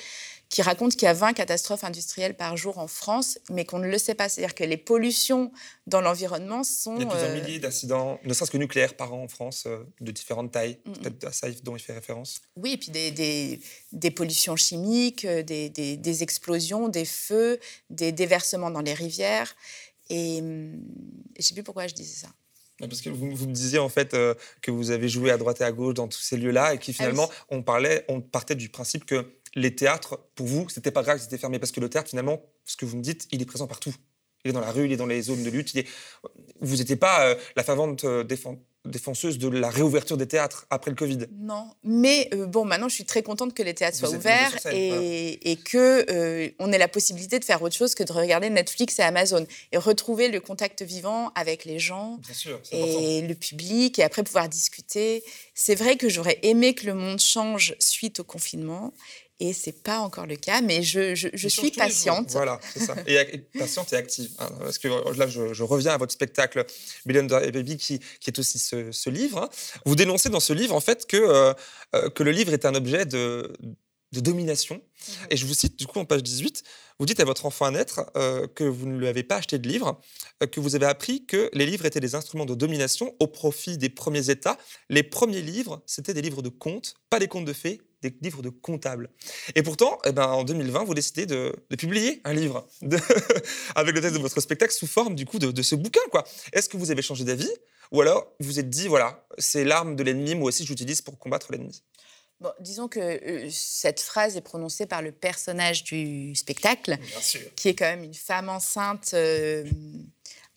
qui raconte qu'il y a 20 catastrophes industrielles par jour en France, mais qu'on ne le sait pas. C'est-à-dire que les pollutions dans l'environnement sont... il y a plusieurs euh, milliers d'accidents, ne serait-ce que nucléaires par an en France, euh, de différentes tailles. Mhm. Peut-être à ça dont il fait référence. Oui, et puis des, des, des pollutions chimiques, euh, des, explosions, des feux, des déversements dans les rivières. Et hum, je ne sais plus pourquoi je disais ça. Parce que vous, vous me disiez en fait euh, que vous avez joué à droite et à gauche dans tous ces lieux-là et qui finalement on parlait, on partait du principe que les théâtres, pour vous, c'était pas grave c'était fermé parce que le théâtre finalement, ce que vous me dites, il est présent partout. Il est dans la rue, il est dans les zones de lutte. il est- Vous n'étiez pas euh, la fervente euh, défen- défenseuse de la réouverture des théâtres après le Covid. Non, mais euh, bon, maintenant je suis très contente que les théâtres Vous soient ouverts sur scène, et, et que euh, on ait la possibilité de faire autre chose que de regarder Netflix et Amazon et retrouver le contact vivant avec les gens sûr, important. et le public et après pouvoir discuter. C'est vrai que j'aurais aimé que le monde change suite au confinement et c'est pas encore le cas, mais je, je, je Il suis patiente. Voilà, c'est ça. Et, et patiente et active. hein, parce que euh, là, je, je reviens à votre spectacle Billion Dollar Baby, qui, qui est aussi ce, ce livre. hein. Vous dénoncez dans ce livre, en fait, que, euh, euh, que le livre est un objet de, de domination. Mhm. Et je vous cite, du coup, en page 18, vous dites à votre enfant à naître euh, que vous ne lui avez pas acheté de livre, euh, que vous avez appris que les livres étaient des instruments de domination au profit des premiers États. Les premiers livres, c'était des livres de contes, pas des contes de fées, des livres de comptables. Et pourtant, eh ben, en 2020, vous décidez de, de publier un livre de- avec le texte de votre spectacle sous forme du coup de, de ce bouquin. quoi. Est-ce que vous avez changé d'avis ou alors vous vous êtes dit, voilà, c'est l'arme de l'ennemi, moi aussi j'utilise pour combattre l'ennemi? Bon, disons que euh, cette phrase est prononcée par le personnage du spectacle, qui est quand même une femme enceinte euh,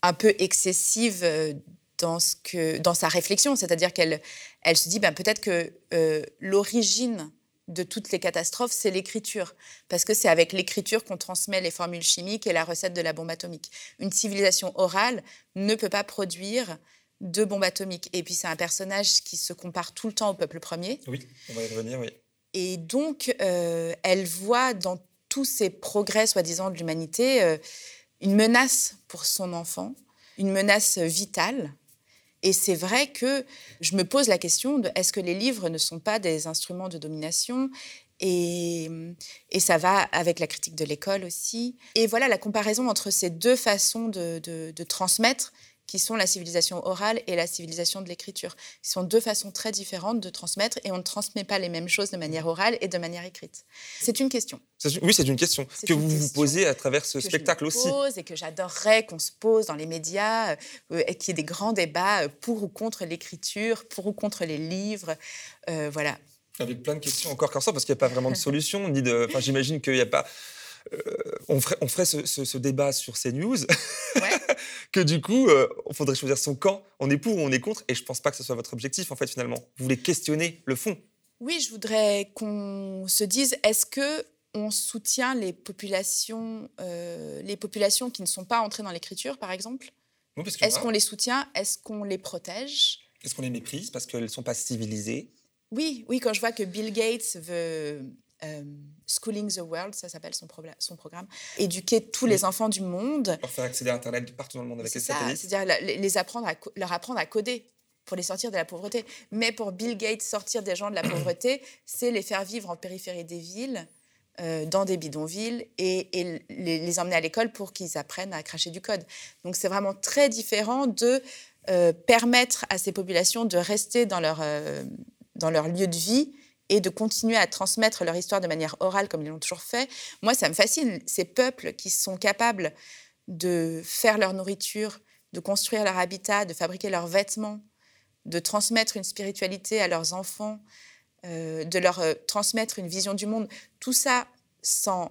un peu excessive euh, dans, ce que, dans sa réflexion. C'est-à-dire qu'elle elle se dit ben, peut-être que euh, l'origine de toutes les catastrophes, c'est l'écriture. Parce que c'est avec l'écriture qu'on transmet les formules chimiques et la recette de la bombe atomique. Une civilisation orale ne peut pas produire de bombe atomique. Et puis c'est un personnage qui se compare tout le temps au peuple premier. Oui, on va y revenir, oui. Et donc, euh, elle voit dans tous ces progrès, soi-disant, de l'humanité, euh, une menace pour son enfant, une menace vitale. Et c'est vrai que je me pose la question de est-ce que les livres ne sont pas des instruments de domination et, et ça va avec la critique de l'école aussi. Et voilà la comparaison entre ces deux façons de, de- de transmettre qui sont la civilisation orale et la civilisation de l'écriture. Ce sont deux façons très différentes de transmettre et on ne transmet pas les mêmes choses de manière orale et de manière écrite. C'est une question Oui, c'est une question que une vous vous posez à travers ce que je me spectacle aussi. pose et que j'adorerais qu'on se pose dans les médias, euh, et qu'il y ait des grands débats euh, pour ou contre l'écriture, pour ou contre les livres. Euh, voilà. Avec plein de questions encore comme ça, parce qu'il n'y a pas vraiment de solution, ni de. Enfin, j'imagine qu'il n'y a pas. Euh, on ferait, on ferait ce, ce- ce débat sur CNews, Ouais. que du coup, euh, il faudrait choisir son camp. On est pour ou on est contre, et je pense pas que ce soit votre objectif, en fait, finalement. Vous voulez questionner le fond. Oui, je voudrais qu'on se dise est-ce que on soutient les populations, euh, les populations qui ne sont pas entrées dans l'écriture, par exemple? Oui, Est-ce qu'on les soutient? Est-ce qu'on les protège? Est-ce qu'on les méprise? Parce qu'elles ne sont pas civilisées? Oui, oui, quand je vois que Bill Gates veut euh, Schooling the World, ça s'appelle son, programme, éduquer tous les enfants du monde. Leur faire accéder à Internet partout dans le monde avec les satellites c'est-à-dire les apprendre à leur apprendre à coder pour les sortir de la pauvreté. Mais pour Bill Gates, sortir des gens de la pauvreté, c'est les faire vivre en périphérie des villes, euh, dans des bidonvilles, et, et les, les emmener à l'école pour qu'ils apprennent à cracher du code. Donc c'est vraiment très différent de euh, permettre à ces populations de rester dans leur, euh, dans leur lieu de vie et de continuer à transmettre leur histoire de manière orale comme ils l'ont toujours fait. Moi, ça me fascine, ces peuples qui sont capables de faire leur nourriture, de construire leur habitat, de fabriquer leurs vêtements, de transmettre une spiritualité à leurs enfants, euh, de leur euh, transmettre une vision du monde. Tout ça sans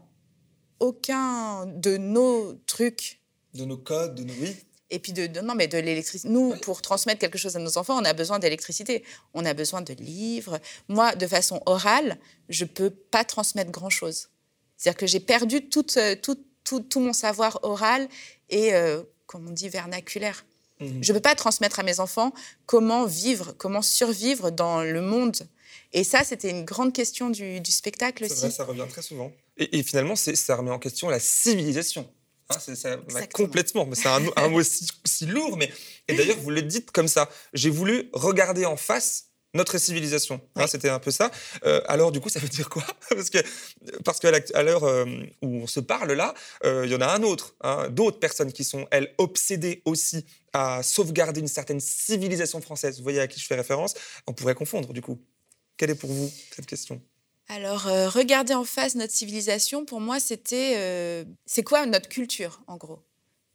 aucun de nos trucs de nos codes, de nos oui. Et puis de, de- non mais de l'électricité. Nous, pour transmettre quelque chose à nos enfants, on a besoin d'électricité, on a besoin de livres. Moi, de façon orale, je peux pas transmettre grand chose. C'est-à-dire que j'ai perdu euh, tout, tout, tout mon savoir oral et, euh, comme on dit, vernaculaire. Mhm. Je ne peux pas transmettre à mes enfants comment vivre, comment survivre dans le monde. Et ça, c'était une grande question du, du spectacle aussi. vrai, ça revient très souvent. Et, et finalement, ça remet en question la civilisation. Hein, ça, complètement. Mais c'est un, un mot si, si lourd. Mais et d'ailleurs, vous le dites comme ça. J'ai voulu regarder en face notre civilisation. Hein. C'était un peu ça. Euh, alors, du coup, ça veut dire quoi? Parce que parce qu'à l'heure euh, où on se parle là, euh, il y en a un autre, hein, d'autres personnes qui sont elles obsédées aussi à sauvegarder une certaine civilisation française. Vous voyez à qui je fais référence? On pourrait confondre du coup. Quelle est pour vous cette question? Alors, euh, regarder en face notre civilisation, pour moi, c'était. euh, c'est quoi notre culture, en gros?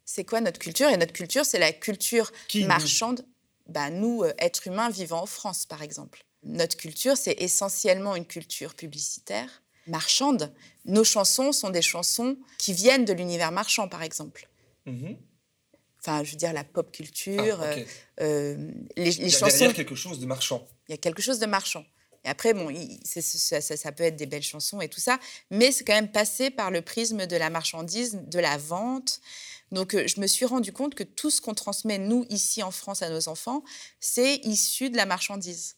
C'est quoi notre culture? Et notre culture, c'est la culture Qui, marchande. Bah, nous, euh, êtres humains vivant en France, par exemple. Notre culture, c'est essentiellement une culture publicitaire, marchande. Nos chansons sont des chansons qui viennent de l'univers marchand, par exemple. Mhm. Enfin, je veux dire, la pop culture, Ah, euh, les, les Il y a chansons. derrière quelque chose de marchand. Il y a quelque chose de marchand. Après, bon, ça, peut être des belles chansons et tout ça, mais c'est quand même passé par le prisme de la marchandise, de la vente. Donc, euh, je me suis rendu compte que tout ce qu'on transmet, nous, ici en France, à nos enfants, c'est issu de la marchandise.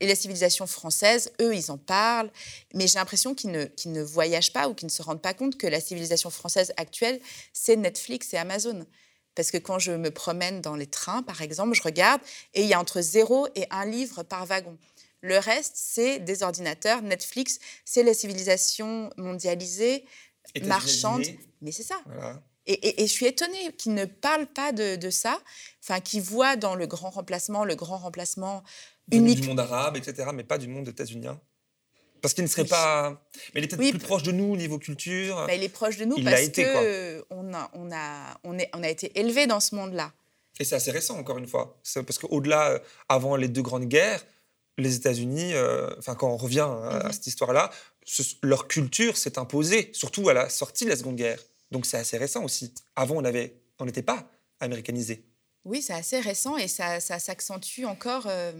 Et la civilisation française, eux, ils en parlent, mais j'ai l'impression qu'ils ne, ne voyagent pas ou qu'ils ne se rendent pas compte que la civilisation française actuelle, c'est Netflix et Amazon. Parce que quand je me promène dans les trains, par exemple, je regarde et il y a entre zéro et un livre par wagon. Le reste, c'est des ordinateurs. Netflix, c'est la civilisation mondialisée, marchande. Mais c'est ça. Voilà. Et, et- et je suis étonnée qu'ils ne parlent pas de, de ça, enfin, qu'ils voient dans le grand remplacement, le grand remplacement unique. Du monde arabe, etc., mais pas du monde états-unien. Parce qu'il ne serait Oui. pas. Mais il était Oui, plus proche de nous niveau culture. Bah, il est proche de nous Il parce été, que quoi. euh, on a, on a, on est, on a été élevé dans ce monde-là. Et c'est assez récent, encore une fois. Parce qu'au-delà, euh, avant les deux grandes guerres, les États-Unis, euh, enfin quand on revient à, Mhm. cette histoire-là, ce- leur culture s'est imposée, surtout à la sortie de la Seconde Guerre. Donc c'est assez récent aussi. Avant, on n'était pas américanisé. Oui, c'est assez récent et ça, ça s'accentue encore. euh,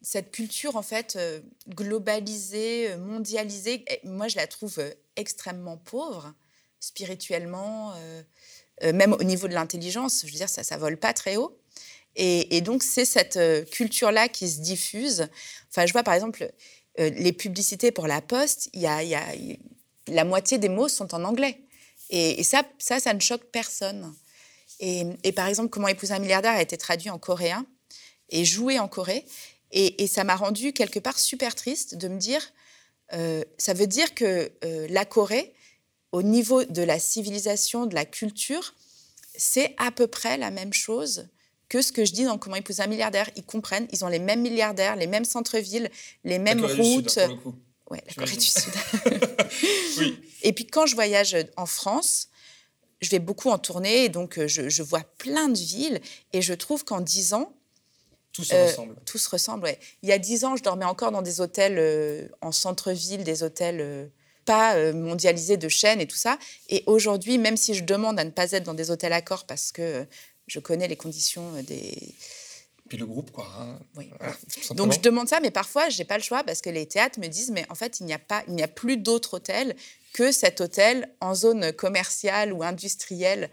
cette culture, en fait, euh, globalisée, mondialisée, moi, je la trouve extrêmement pauvre, spirituellement, même au niveau de l'intelligence. Je veux dire, ça ne vole pas très haut. Et, donc, c'est cette euh, culture-là qui se diffuse. Enfin, je vois, par exemple, euh, les publicités pour la poste, y y a- la moitié des mots sont en anglais. Et, ça, ça, ça ne choque personne. Et, par exemple, Comment épouser un milliardaire a été traduit en coréen et joué en Corée. Et, ça m'a rendu quelque part super triste de me dire, euh, ça veut dire que la Corée, au niveau de la civilisation, de la culture, c'est à peu près la même chose que ce que je dis dans Comment épouser un milliardaire. Ils comprennent, ils ont les mêmes milliardaires, les mêmes centres-villes, les mêmes La Sud, routes. pour le coup. Ouais, la Corée du. Sud. Oui. Et puis quand je voyage en France, je vais beaucoup en tournée, et donc euh, je, je vois plein de villes, et je trouve qu'en 10 ans, Tout se Euh, ressemble. tout se ressemble. ouais. Il y a 10 ans, je dormais encore dans des hôtels euh, en centre-ville, des hôtels euh, pas mondialisés de chaînes et tout ça. Et aujourd'hui, même si je demande à ne pas être dans des hôtels accords parce que je connais les conditions euh, des, Puis le groupe, quoi. hein. Oui. Voilà, Donc je demande ça, mais parfois j'ai pas le choix parce que les théâtres me disent mais en fait il n'y a pas, il n'y a plus d'autre hôtel que cet hôtel en zone commerciale ou industrielle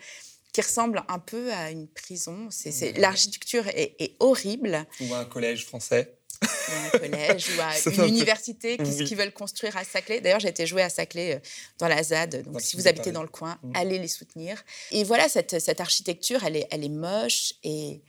qui ressemble un peu à une prison. C'est, l'architecture est, est horrible. Ou un collège français. Ou un collège ou à une université qui, Oui. qui veulent construire à Saclay. D'ailleurs, j'ai été jouer à Saclay euh, dans la ZAD. Donc, si vous habitez dans le coin, Mm. allez les soutenir. Et voilà, cette, cette architecture, elle est, elle est moche et,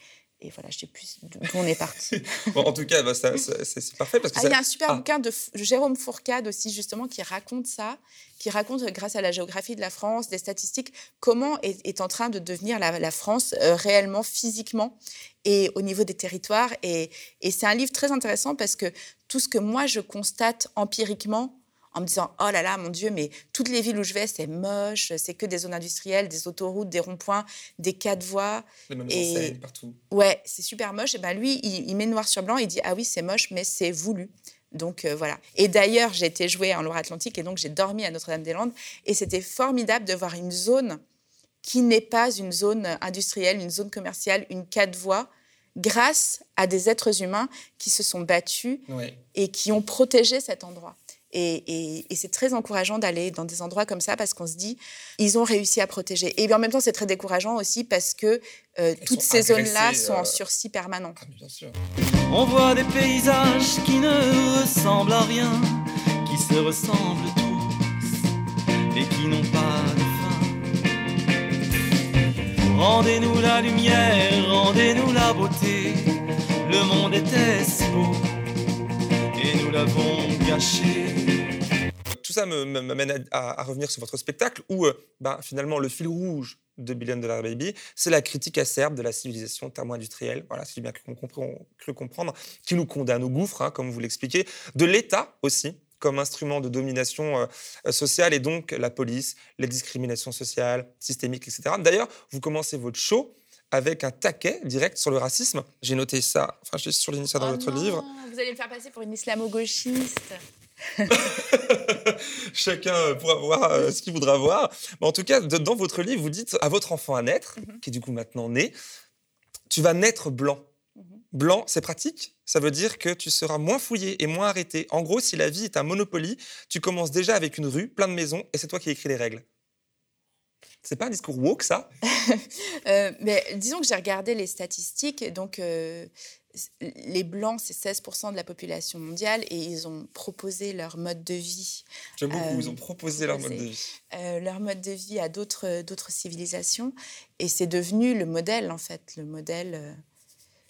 et voilà, je sais plus d'où on est parti. Bon, en tout cas, bah, c'est parfait parce que Ah, ça- il y a un super Ah. bouquin de Jérôme Fourcade aussi, justement, qui raconte ça, qui raconte, euh, grâce à la géographie de la France, des statistiques, comment est, est en train de devenir la, la France euh, réellement, physiquement, et au niveau des territoires. Et, et c'est un livre très intéressant parce que tout ce que moi, je constate empiriquement, en me disant, oh là là, mon Dieu, mais toutes les villes où je vais, c'est moche, c'est que des zones industrielles, des autoroutes, des ronds-points, des quatre voies. les mêmes et- enseignes partout. Ouais, c'est super moche. Et ben lui, il, il met noir sur blanc. Il dit ah oui, c'est moche, mais c'est voulu. Donc euh, voilà. Et d'ailleurs, j'ai été jouer en Loire-Atlantique et donc j'ai dormi à Notre-Dame-des-Landes et c'était formidable de voir une zone qui n'est pas une zone industrielle, une zone commerciale, une quatre voies, grâce à des êtres humains qui se sont battus Ouais. et qui ont protégé cet endroit. Et, et- et c'est très encourageant d'aller dans des endroits comme ça parce qu'on se dit, ils ont réussi à protéger. Et en même temps, c'est très décourageant aussi parce que euh, toutes ces zones-là agressées, sont en euh, sursis permanent. Ah, bien sûr. On voit des paysages qui ne ressemblent à rien, qui se ressemblent tous et qui n'ont pas de fin. Rendez-nous la lumière, rendez-nous la beauté. Le monde était si beau et nous l'avons Tout ça m'amène à, à- revenir sur votre spectacle où, euh, ben, finalement, le fil rouge de Billion Dollar Baby, c'est la critique acerbe de la civilisation thermo-industrielle, voilà, si bien compre- cru comprendre, qui nous condamne au gouffre, hein, comme vous l'expliquez, de l'État aussi, comme instrument de domination euh, sociale, et donc la police, les discriminations sociales, systémiques, etc. D'ailleurs, vous commencez votre show avec un taquet direct sur le racisme. J'ai noté ça, enfin, j'ai surligné ça dans Oh votre non, livre. Vous allez me faire passer pour une islamo-gauchiste. Chacun euh, pourra voir euh, ce qu'il voudra voir. Mais en tout cas, dans votre livre, vous dites à votre enfant à naître, Mhm. qui est du coup maintenant né, tu vas naître blanc. Mhm. Blanc, c'est pratique? Ça veut dire que tu seras moins fouillé et moins arrêté. En gros, si la vie est un Monopoly, tu commences déjà avec une rue, plein de maisons, et c'est toi qui écris les règles. C'est pas un discours woke, ça? Euh, mais disons que j'ai regardé les statistiques. Donc, euh, les Blancs, c'est 16% de la population mondiale et ils ont proposé leur mode de vie, J'aime beaucoup. Euh, Ils ont proposé leur mode de vie. euh, leur mode de vie à d'autres d'autres civilisations. Et c'est devenu le modèle, en fait, le modèle. euh,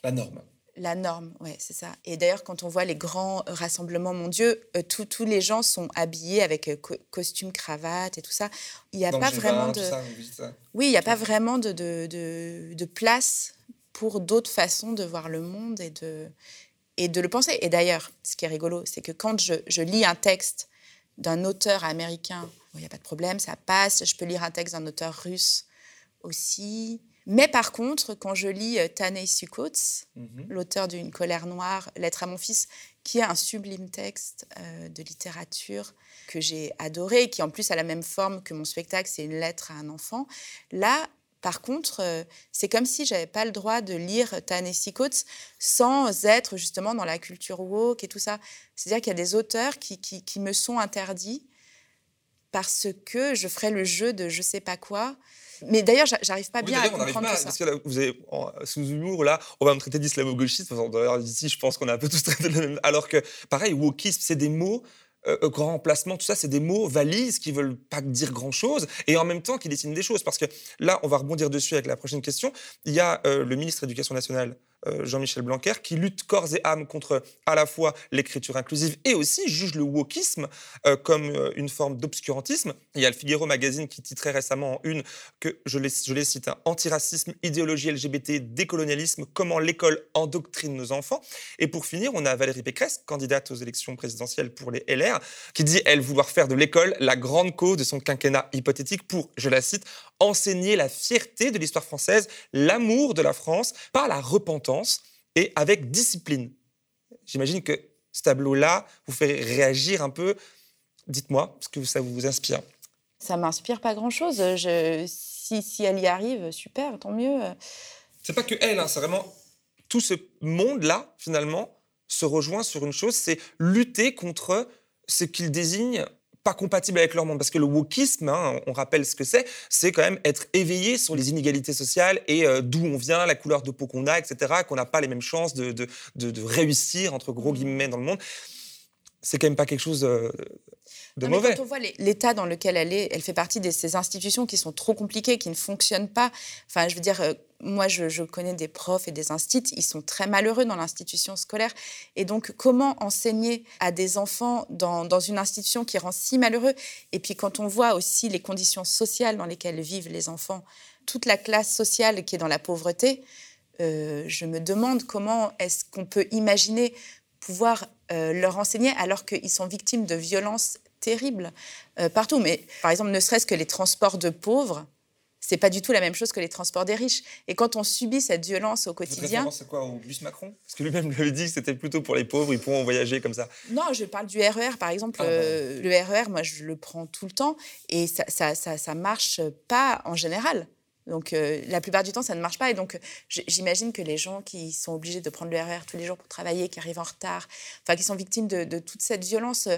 La norme. La norme, ouais, c'est ça. Et d'ailleurs, quand on voit les grands rassemblements mondiaux, euh, tous- les gens sont habillés avec euh, co- costume, cravate et tout ça. Il n'y a pas G20, vraiment de, oui, il n'y a pas vraiment de, de, de- de place pour d'autres façons de voir le monde et de, et de le penser. Et d'ailleurs, ce qui est rigolo, c'est que quand je, je lis un texte d'un auteur américain, il n'y a pas de problème, ça passe. Je peux lire un texte d'un auteur russe aussi, Mais par contre, quand je lis euh, Ta-Nehisi Coates, Mhm. l'auteur d'une colère noire, Lettre à mon fils, qui est un sublime texte euh, de littérature que j'ai adoré, qui en plus a la même forme que mon spectacle, c'est une lettre à un enfant. Là, par contre, euh, c'est comme si j'avais pas le droit de lire Ta-Nehisi Coates sans être justement dans la culture woke et tout ça. C'est-à-dire qu'il y a des auteurs qui, qui, qui me sont interdits parce que je ferais le jeu de je sais pas quoi. Mais d'ailleurs, j'a- j'arrive pas Oui, bien à on comprendre pas, tout ça. parce que là, vous avez, en- sous humour, là, on va me traiter d'islamo-gauchiste. D'ailleurs, ici, je pense qu'on a un peu tous traité de la même. Alors que, pareil, wokisme, c'est des mots, euh, euh, grand emplacement, tout ça, c'est des mots valises qui veulent pas dire grand-chose et en même temps qui dessinent des choses. Parce que là, on va rebondir dessus avec la prochaine question. Il y a euh, le ministre de l'Éducation nationale, Jean-Michel Blanquer, qui lutte corps et âme contre à la fois l'écriture inclusive et aussi juge le wokisme euh, comme euh, une forme d'obscurantisme. Il y a le Figaro Magazine qui titrait récemment en une que, je les, je les cite, hein, Antiracisme, idéologie LGBT, décolonialisme, comment l'école endoctrine nos enfants. Et pour finir, on a Valérie Pécresse, candidate aux élections présidentielles pour les LR, qui dit, elle, vouloir faire de l'école la grande cause de son quinquennat hypothétique pour, je la cite, enseigner la fierté de l'histoire française, l'amour de la France, par la repentance et avec discipline. J'imagine que ce tableau-là vous fait réagir un peu. Dites-moi ce que ça vous inspire. Ça m'inspire pas grand-chose. Je... Si, si elle y arrive, super, tant mieux. C'est pas que elle, hein, c'est vraiment tout ce monde-là, finalement, se rejoint sur une chose, c'est lutter contre ce qu'ils désignent pas compatible avec leur monde. Parce que le wokisme, hein, on rappelle ce que c'est, c'est quand même être éveillé sur les inégalités sociales et euh, d'où on vient, la couleur de peau qu'on a, etc., qu'on n'a pas les mêmes chances de, de, de, de réussir, entre gros guillemets, dans le monde. C'est quand même pas quelque chose euh, de Non, mais mauvais. Quand on voit l'état dans lequel elle est, elle fait partie de ces institutions qui sont trop compliquées, qui ne fonctionnent pas. Enfin, je veux dire, euh, moi, je, connais des profs et des instituts, ils sont très malheureux dans l'institution scolaire. Et donc, comment enseigner à des enfants dans, dans une institution qui rend si malheureux? Et puis, quand on voit aussi les conditions sociales dans lesquelles vivent les enfants, toute la classe sociale qui est dans la pauvreté, euh, je me demande comment est-ce qu'on peut imaginer pouvoir euh, leur enseigner alors qu'ils sont victimes de violences terribles euh, partout. Mais par exemple, ne serait-ce que les transports de pauvres, c'est pas du tout la même chose que les transports des riches. Et quand on subit cette violence au quotidien, c'est quoi Au bus Macron? Parce que lui-même l'avait dit que c'était plutôt pour les pauvres, ils pourront voyager comme ça. non, je parle du RER par exemple. Ah, euh, le RER, moi, je le prends tout le temps et ça, ça, ça, ça marche pas en général. Donc, euh, la plupart du temps, ça ne marche pas. Et donc, j'imagine que les gens qui sont obligés de prendre le RER tous les jours pour travailler, qui arrivent en retard, enfin, qui sont victimes de, de toute cette violence, euh,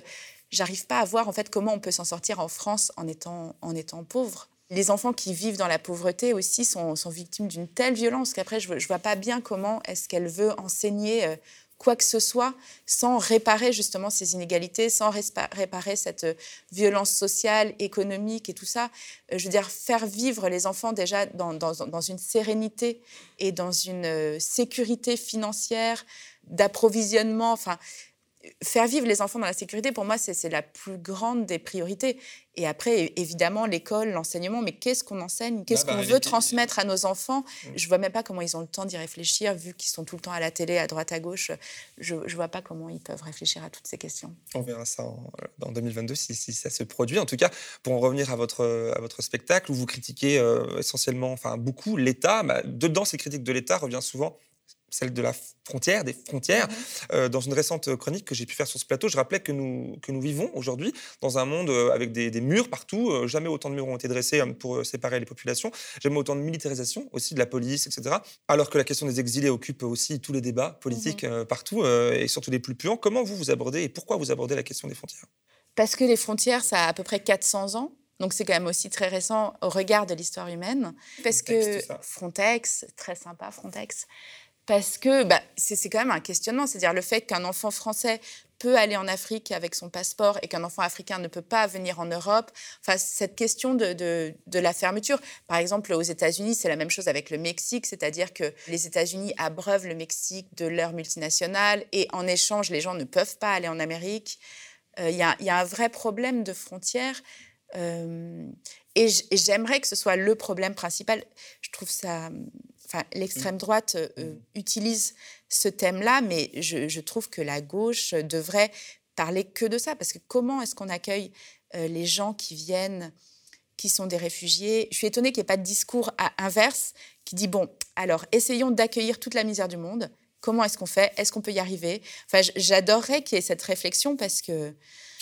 j'arrive pas à voir en fait comment on peut s'en sortir en France en étant, en étant pauvre. Les enfants qui vivent dans la pauvreté aussi sont, victimes d'une telle violence qu'après, je ne vois pas bien comment est-ce qu'elle veut enseigner euh, quoi que ce soit sans réparer justement ces inégalités, sans réparer cette euh, violence sociale, économique et tout ça. Euh, je veux dire, faire vivre les enfants déjà dans, une sérénité et dans une sécurité financière, d'approvisionnement, faire vivre les enfants dans la sécurité, pour moi, c'est la plus grande des priorités. Et après, évidemment, l'école, l'enseignement, mais qu'est-ce qu'on enseigne? Qu'est-ce bah, qu'on les- veut transmettre à nos enfants? Mm. Je vois même pas comment ils ont le temps d'y réfléchir, vu qu'ils sont tout le temps à la télé, à droite, à gauche. Je ne vois pas comment ils peuvent réfléchir à toutes ces questions. On verra ça en, en 2022 si, si ça se produit. En tout cas, pour en revenir à votre, à votre spectacle où vous critiquez euh, essentiellement, enfin beaucoup, l'État, bah, dedans ces critiques de l'État revient souvent celle de la frontière, des frontières. Euh, dans une récente chronique que j'ai pu faire sur ce plateau, je rappelais que nous, que nous vivons aujourd'hui dans un monde euh, avec des, des murs partout. Euh, jamais autant de murs ont été dressés pour séparer les populations. Jamais autant de militarisation aussi de la police, etc. Alors que la question des exilés occupe aussi tous les débats politiques euh, partout et surtout les plus puants. Comment vous vous abordez et pourquoi vous abordez la question des frontières? Parce que les frontières, ça a à peu près 400 ans. Donc c'est quand même aussi très récent au regard de l'histoire humaine. Parce Frontex, que. Frontex, très sympa Frontex. Parce que bah, c'est quand même un questionnement, c'est-à-dire le fait qu'un enfant français peut aller en Afrique avec son passeport et qu'un enfant africain ne peut pas venir en Europe. Enfin, cette question de, la fermeture. Par exemple, aux États-Unis, c'est la même chose avec le Mexique, c'est-à-dire que les États-Unis abreuvent le Mexique de leurs multinationales et en échange, les gens ne peuvent pas aller en Amérique. Euh, Il y, a- un vrai problème de frontières. euh, et j'aimerais que ce soit le problème principal. Je trouve ça. Enfin, l'extrême droite euh, euh, utilise ce thème-là, mais je, je trouve que la gauche devrait parler que de ça. Parce que comment est-ce qu'on accueille euh, les gens qui viennent, qui qui sont des réfugiés? Je suis étonnée qu'il n'y ait pas de discours à inverse qui dit, bon, alors essayons d'accueillir toute la misère du monde. Comment est-ce qu'on fait? Est-ce qu'on peut y arriver? Enfin, j'adorerais qu'il y ait cette réflexion parce que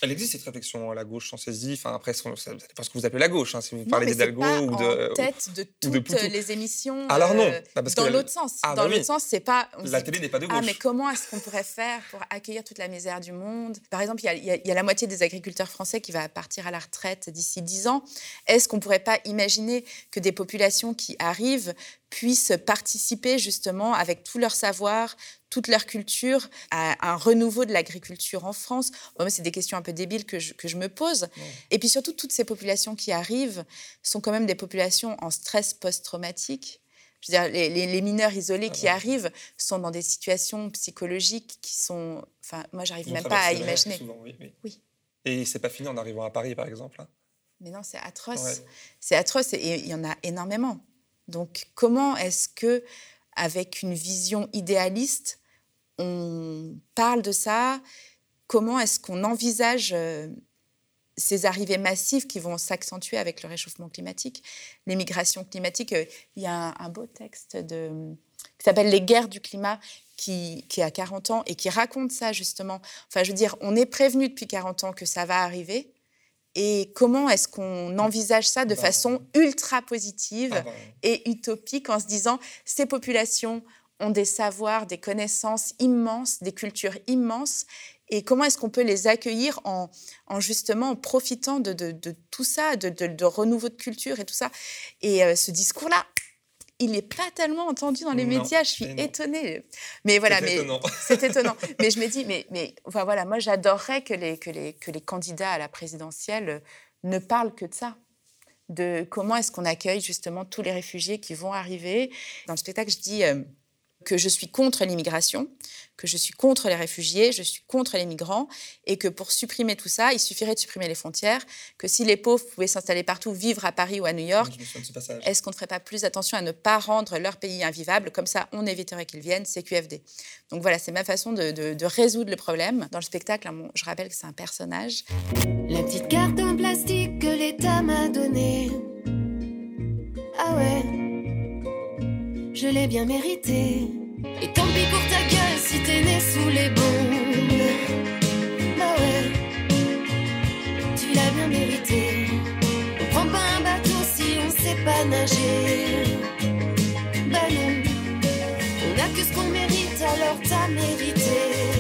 elle existe cette réflexion à la gauche sans saisie. Enfin, après, ça dépend ce que vous appelez la gauche. Hein, si vous parlez d'Hidalgo ou de. en tête de ou de toutes les émissions. Alors non, euh, bah, parce dans la- l'autre sens. Ah, dans bah l'autre oui. sens, c'est pas. La télé n'est pas de gauche. Ah, mais comment est-ce qu'on pourrait faire pour accueillir toute la misère du monde? Par exemple, il y a- y, y la moitié des agriculteurs français qui va partir à la retraite d'ici 10 ans. Est-ce qu'on ne pourrait pas imaginer que des populations qui arrivent puissent participer justement avec tout leur savoir, toute leur culture à un renouveau de l'agriculture en France Bon, C'est des questions un peu débiles que je, que je me pose. Et puis surtout, toutes ces populations qui arrivent sont quand même des populations en stress post-traumatique. Je veux dire, les, les- les mineurs isolés qui arrivent sont dans des situations psychologiques qui sont. Enfin, moi, j'arrive même pas à imaginer. souvent, oui, oui. Oui. Et c'est pas fini en arrivant à Paris, par exemple. hein. Mais non, c'est atroce. Ouais. C'est atroce et il y en a énormément. Donc, comment est-ce que, avec une vision idéaliste, on parle de ça? Comment est-ce qu'on envisage euh, ces arrivées massives qui vont s'accentuer avec le réchauffement climatique, les migrations climatiques euh, Il y a un, beau texte qui s'appelle Les guerres du climat, qui, qui a 40 ans et qui raconte ça justement. Enfin, je veux dire, on est prévenu depuis 40 ans que ça va arriver. Et comment est-ce qu'on envisage ça de Bah, façon ultra positive Ah, bah, et utopique en se disant ces populations ont des savoirs, des connaissances immenses, des cultures immenses, et comment est-ce qu'on peut les accueillir en, en justement en profitant de, de- de tout ça, de renouveau de culture et tout ça? Et euh, ce discours-là, il n'est pas tellement entendu dans les Non, médias, je suis étonnée. Mais voilà, c'est mais étonnant. c'est étonnant. Mais je me dis, mais, mais enfin, voilà, moi j'adorerais que les, que, les, que les candidats à la présidentielle ne parlent que de ça. De comment est-ce qu'on accueille justement tous les réfugiés qui vont arriver. Dans le spectacle, je dis euh, que je suis contre l'immigration, que je suis contre les réfugiés, je suis contre les migrants, et que pour supprimer tout ça, il suffirait de supprimer les frontières, que si les pauvres pouvaient s'installer partout, vivre à Paris ou à New York, est-ce qu'on ne ferait pas plus attention à ne pas rendre leur pays invivable? Comme ça, on éviterait qu'ils viennent, c'est QFD. Donc voilà, c'est ma façon de, de- de résoudre le problème. Dans le spectacle, je rappelle que c'est un personnage. La petite carte en plastique que l'État m'a donnée. Ah ouais, je l'ai bien mérité. Et tant pis pour ta gueule si t'es né sous les bombes. Bah ouais, tu l'as bien mérité. On prend pas un bateau si on sait pas nager. Bah non, on a que ce qu'on mérite alors t'as mérité.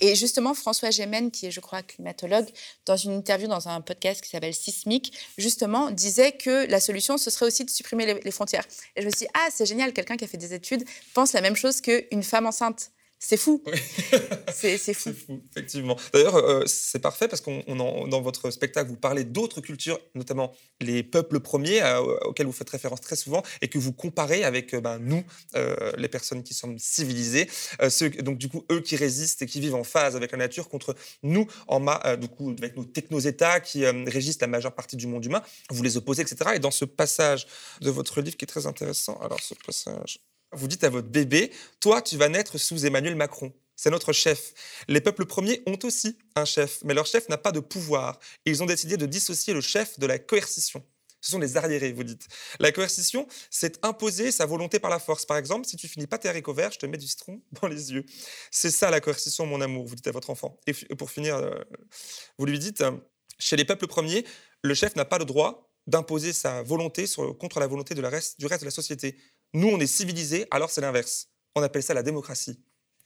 Et justement, François Gémen, qui est, je crois, climatologue, dans une interview dans un podcast qui s'appelle Sismique, justement, disait que la solution, ce serait aussi de supprimer les, les frontières. Et je me suis dit, ah, c'est génial, quelqu'un qui a fait des études pense la même chose qu'une femme enceinte. C'est fou. Oui. C'est fou. Fou, effectivement. D'ailleurs, euh, c'est parfait parce qu'on dans votre spectacle, vous parlez d'autres cultures, notamment les peuples premiers euh, auxquels vous faites référence très souvent et que vous comparez avec euh, ben, nous, les personnes qui sommes civilisées, ceux, donc du coup eux qui résistent et qui vivent en phase avec la nature contre nous, en ma, du coup avec nos techno-États qui euh, régissent la majeure partie du monde humain. Vous les opposez, etc. Et dans ce passage de votre livre qui est très intéressant, alors ce passage, vous dites à votre bébé, toi tu vas naître sous Emmanuel Macron. C'est notre chef. Les peuples premiers ont aussi un chef, mais leur chef n'a pas de pouvoir. Ils ont décidé de dissocier le chef de la coercition. Ce sont les arriérés, vous dites. La coercition, c'est imposer sa volonté par la force. Par exemple, si tu finis pas tes haricots verts, je te mets du citron dans les yeux. C'est ça la coercition, mon amour, vous dites à votre enfant. Et pour finir, euh, vous lui dites, euh, chez les peuples premiers, le chef n'a pas le droit d'imposer sa volonté contre la volonté du reste de la société. Nous, on est civilisés, alors c'est l'inverse. On appelle ça la démocratie.